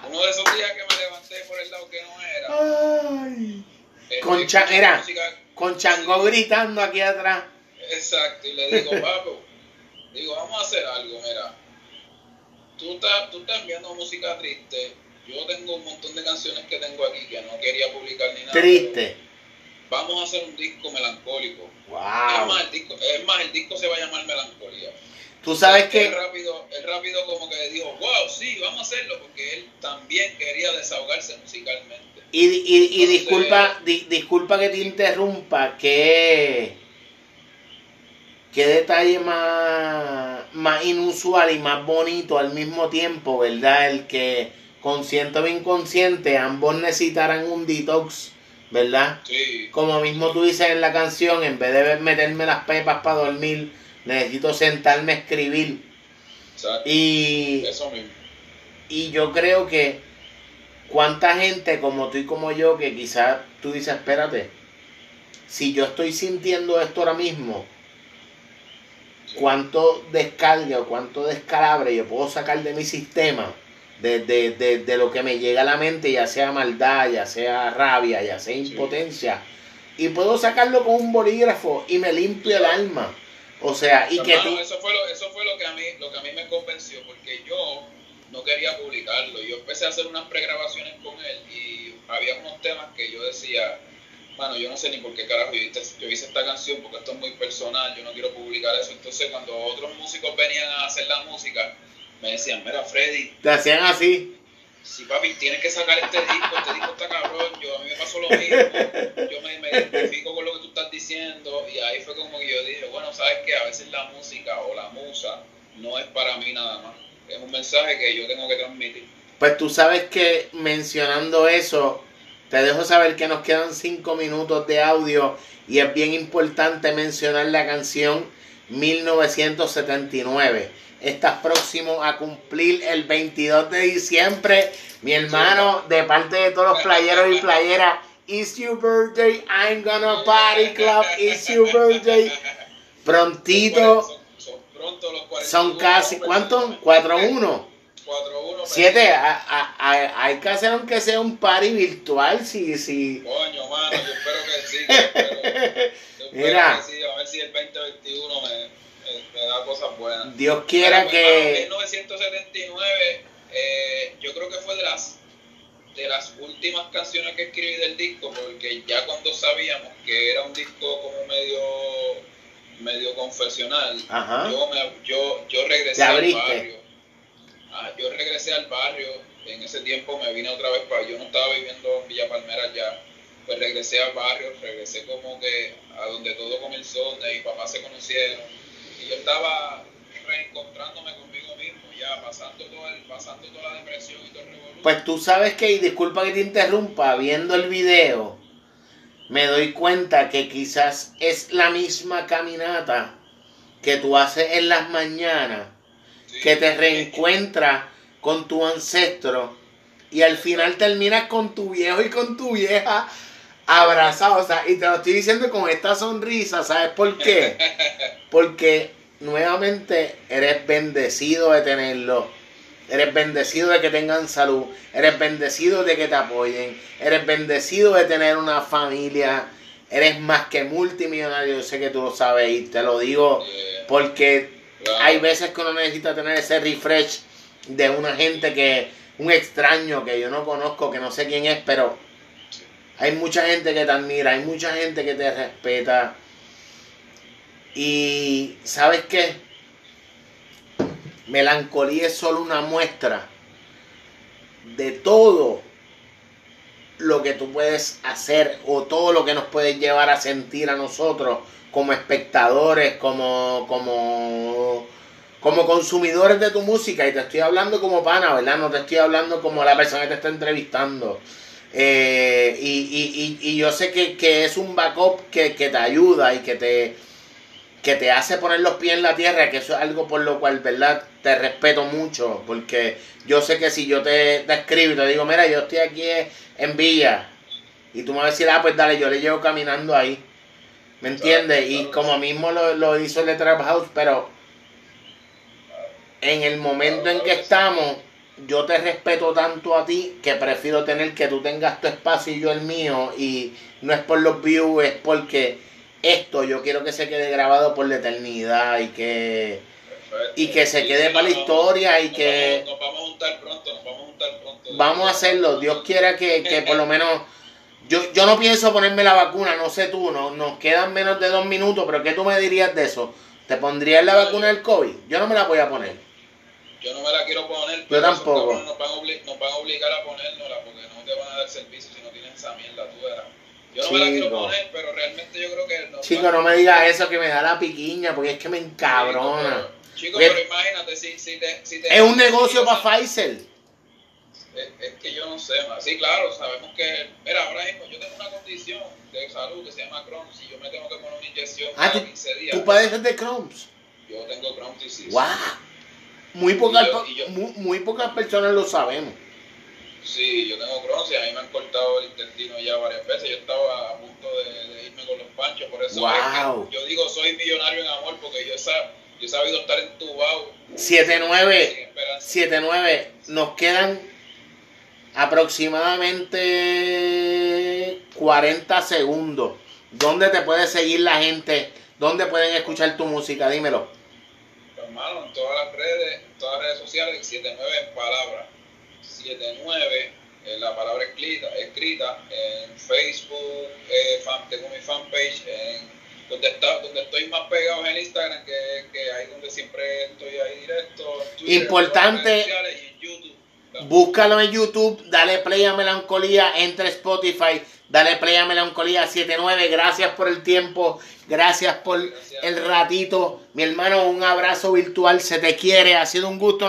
Speaker 2: uno de esos días que me levanté por el lado que no era.
Speaker 1: Ay. Eh, con, era, con Chango gritando aquí atrás.
Speaker 2: Exacto, y le digo, papo, digo, vamos a hacer algo, mira. Tú estás, tú estás enviando música triste. Yo tengo un montón de canciones que tengo aquí que no quería publicar ni nada.
Speaker 1: Triste
Speaker 2: vamos a hacer un disco melancólico.
Speaker 1: Wow.
Speaker 2: Es, más, el disco, es más, el disco se va a llamar Melancolía.
Speaker 1: Tú sabes que...
Speaker 2: Él rápido, él rápido como que dijo, wow, sí, vamos a hacerlo, porque él también quería desahogarse musicalmente.
Speaker 1: Y, y, y disculpa, disculpa que te interrumpa, que... Qué detalle más, más inusual y más bonito al mismo tiempo, ¿verdad? El que consciente o inconsciente ambos necesitaran un detox ¿verdad?
Speaker 2: Sí.
Speaker 1: Como mismo tú dices en la canción, en vez de meterme las pepas para dormir, necesito sentarme a escribir.
Speaker 2: Exacto.
Speaker 1: Y,
Speaker 2: Eso mismo.
Speaker 1: y yo creo que cuánta gente como tú y como yo, que quizás tú dices, espérate, si yo estoy sintiendo esto ahora mismo, cuánto descarga o cuánto descalabre yo puedo sacar de mi sistema de, lo que me llega a la mente, ya sea maldad, ya sea rabia, ya sea impotencia. Y puedo sacarlo con un bolígrafo y me limpio el alma. O sea, y que
Speaker 2: Eso fue, lo, eso fue lo, que a mí, lo que a mí me convenció, porque yo no quería publicarlo. Yo empecé a hacer unas pregrabaciones con él y había unos temas que yo decía, bueno, yo no sé ni por qué carajo yo, yo hice esta canción, porque esto es muy personal, yo no quiero publicar eso. Entonces, cuando otros músicos venían a hacer la música, me decían, mira, Freddy.
Speaker 1: Te hacían así.
Speaker 2: Sí, papi, tienes que sacar este disco, este disco está cabrón, yo a mí me pasó lo mismo, yo me, me, identifico con lo que tú estás diciendo y ahí fue como que yo dije, bueno, sabes que a veces la música o la musa no es para mí nada más, es un mensaje que yo tengo que transmitir.
Speaker 1: Pues tú sabes que mencionando eso, te dejo saber que nos quedan cinco minutos de audio y es bien importante mencionar la canción 1979. Estás próximo a cumplir el 22 de diciembre. Mi hermano, de parte de todos los playeros y playeras, It's your birthday, I'm gonna party club, it's your birthday. Prontito.
Speaker 2: Son, pronto los
Speaker 1: Son casi, ¿cuánto? 4-1.
Speaker 2: 4-1.
Speaker 1: 7, hay que hacer aunque sea un party virtual, si, si.
Speaker 2: Coño, mano, yo espero que sí. Que espero, yo
Speaker 1: Mira.
Speaker 2: Que sí, a ver si el 2021 me, me, me da cosas buenas.
Speaker 1: Dios quiera
Speaker 2: Pero,
Speaker 1: que.
Speaker 2: hermano, 1979, eh, yo creo que fue de las de las últimas canciones que escribí del disco, porque ya cuando sabíamos que era un disco como medio medio confesional,
Speaker 1: Ajá.
Speaker 2: yo, me, yo, yo regresé al barrio. Ah, yo regresé al barrio, en ese tiempo me vine otra vez para, yo no estaba viviendo en Villa Palmera ya, pues regresé al barrio, regresé como que a donde todo comenzó, donde mi papá se conocieron, y yo estaba reencontrándome conmigo mismo ya, pasando, todo el, pasando toda la depresión y todo el revolución.
Speaker 1: Pues tú sabes que, y disculpa que te interrumpa, viendo el video, me doy cuenta que quizás es la misma caminata que tú haces en las mañanas. Que te reencuentras con tu ancestro y al final terminas con tu viejo y con tu vieja abrazados. O sea, y te lo estoy diciendo con esta sonrisa, ¿sabes por qué? Porque nuevamente eres bendecido de tenerlo. Eres bendecido de que tengan salud. Eres bendecido de que te apoyen. Eres bendecido de tener una familia. Eres más que multimillonario. Yo sé que tú lo sabes y te lo digo porque hay veces que uno necesita tener ese refresh de una gente que, un extraño que yo no conozco, que no sé quién es, pero hay mucha gente que te admira, hay mucha gente que te respeta. Y sabes qué? Melancolía es solo una muestra de todo lo que tú puedes hacer o todo lo que nos puedes llevar a sentir a nosotros como espectadores, como, como, como consumidores de tu música. Y te estoy hablando como pana, ¿verdad? No te estoy hablando como la persona que te está entrevistando. Eh, y, y, y, y yo sé que, que es un backup que, que te ayuda y que te, que te hace poner los pies en la tierra, que eso es algo por lo cual, ¿verdad? Te respeto mucho, porque yo sé que si yo te, te escribo y te digo, mira, yo estoy aquí en Villa, y tú me vas a decir, ah, pues dale, yo le llevo caminando ahí, ¿me entiendes? Y como mismo lo, lo hizo el de Trap House, pero en el momento en que estamos, yo te respeto tanto a ti que prefiero tener que tú tengas tu espacio y yo el mío, y no es por los views, es porque esto yo quiero que se quede grabado por la eternidad y que y que se quede para la historia y que-
Speaker 2: nos vamos a juntar pronto, nos vamos a juntar pronto.
Speaker 1: vamos a hacerlo. Dios quiera que, que por lo menos. Yo, yo no pienso ponerme la vacuna, no sé tú, no, nos quedan menos de dos minutos, pero ¿qué tú me dirías de eso? ¿Te pondrías la vacuna del COVID? Yo no me la voy a poner.
Speaker 2: Yo no me la quiero poner, pero esos
Speaker 1: tampoco.
Speaker 2: Nos van, nos van a obligar a ponérnosla porque no te van a dar servicio si no tienes esa mierda, tú verás. Yo no me la quiero
Speaker 1: Chico.
Speaker 2: poner, pero realmente yo creo que... nos
Speaker 1: Chico, no me digas eso que me da la piquiña, porque es que me encabrona.
Speaker 2: Chico,
Speaker 1: Porque-
Speaker 2: pero imagínate, si, si te... Si te
Speaker 1: Es un negocio para Pfizer.
Speaker 2: Es, que yo no sé, ma. sí, claro, sabemos que... Mira, ahora mismo yo tengo una condición de salud que se llama Crohn's y yo me tengo que poner una inyección
Speaker 1: Ah,
Speaker 2: cada
Speaker 1: tú,
Speaker 2: 15 días.
Speaker 1: tú padeces de Crohn's.
Speaker 2: Yo tengo Crohn's disease.
Speaker 1: ¡Wow! Muy pocas, muy, muy pocas personas lo sabemos.
Speaker 2: Sí, yo tengo Crohn's y a mí me han cortado el intestino ya varias veces. Yo estaba a punto de, de irme con los panchos, por eso es que
Speaker 1: Wow.
Speaker 2: yo digo soy millonario en amor porque yo, he sab- yo he sabido estar entubado
Speaker 1: 7-9.
Speaker 2: sin esperanza.
Speaker 1: 7-9, nos quedan aproximadamente 40 segundos. ¿Dónde te puede seguir la gente? ¿Dónde pueden escuchar tu música? Dímelo.
Speaker 2: Hermano, en todas las redes, en todas las redes sociales, 79 en palabras. 79 en la palabra escrita, escrita en Facebook, eh, fan, tengo mi fanpage, en, donde, está, donde estoy más pegado en Instagram, que, que ahí donde siempre estoy ahí directo. En Twitter,
Speaker 1: Importante.
Speaker 2: en redes sociales y en YouTube.
Speaker 1: Búscalo en YouTube, dale play a Melancolía, entra a Spotify, dale play a Melancolía 79. Gracias por el tiempo, gracias por el ratito. Mi hermano, un abrazo virtual, se te quiere, ha sido un gusto. ¿no?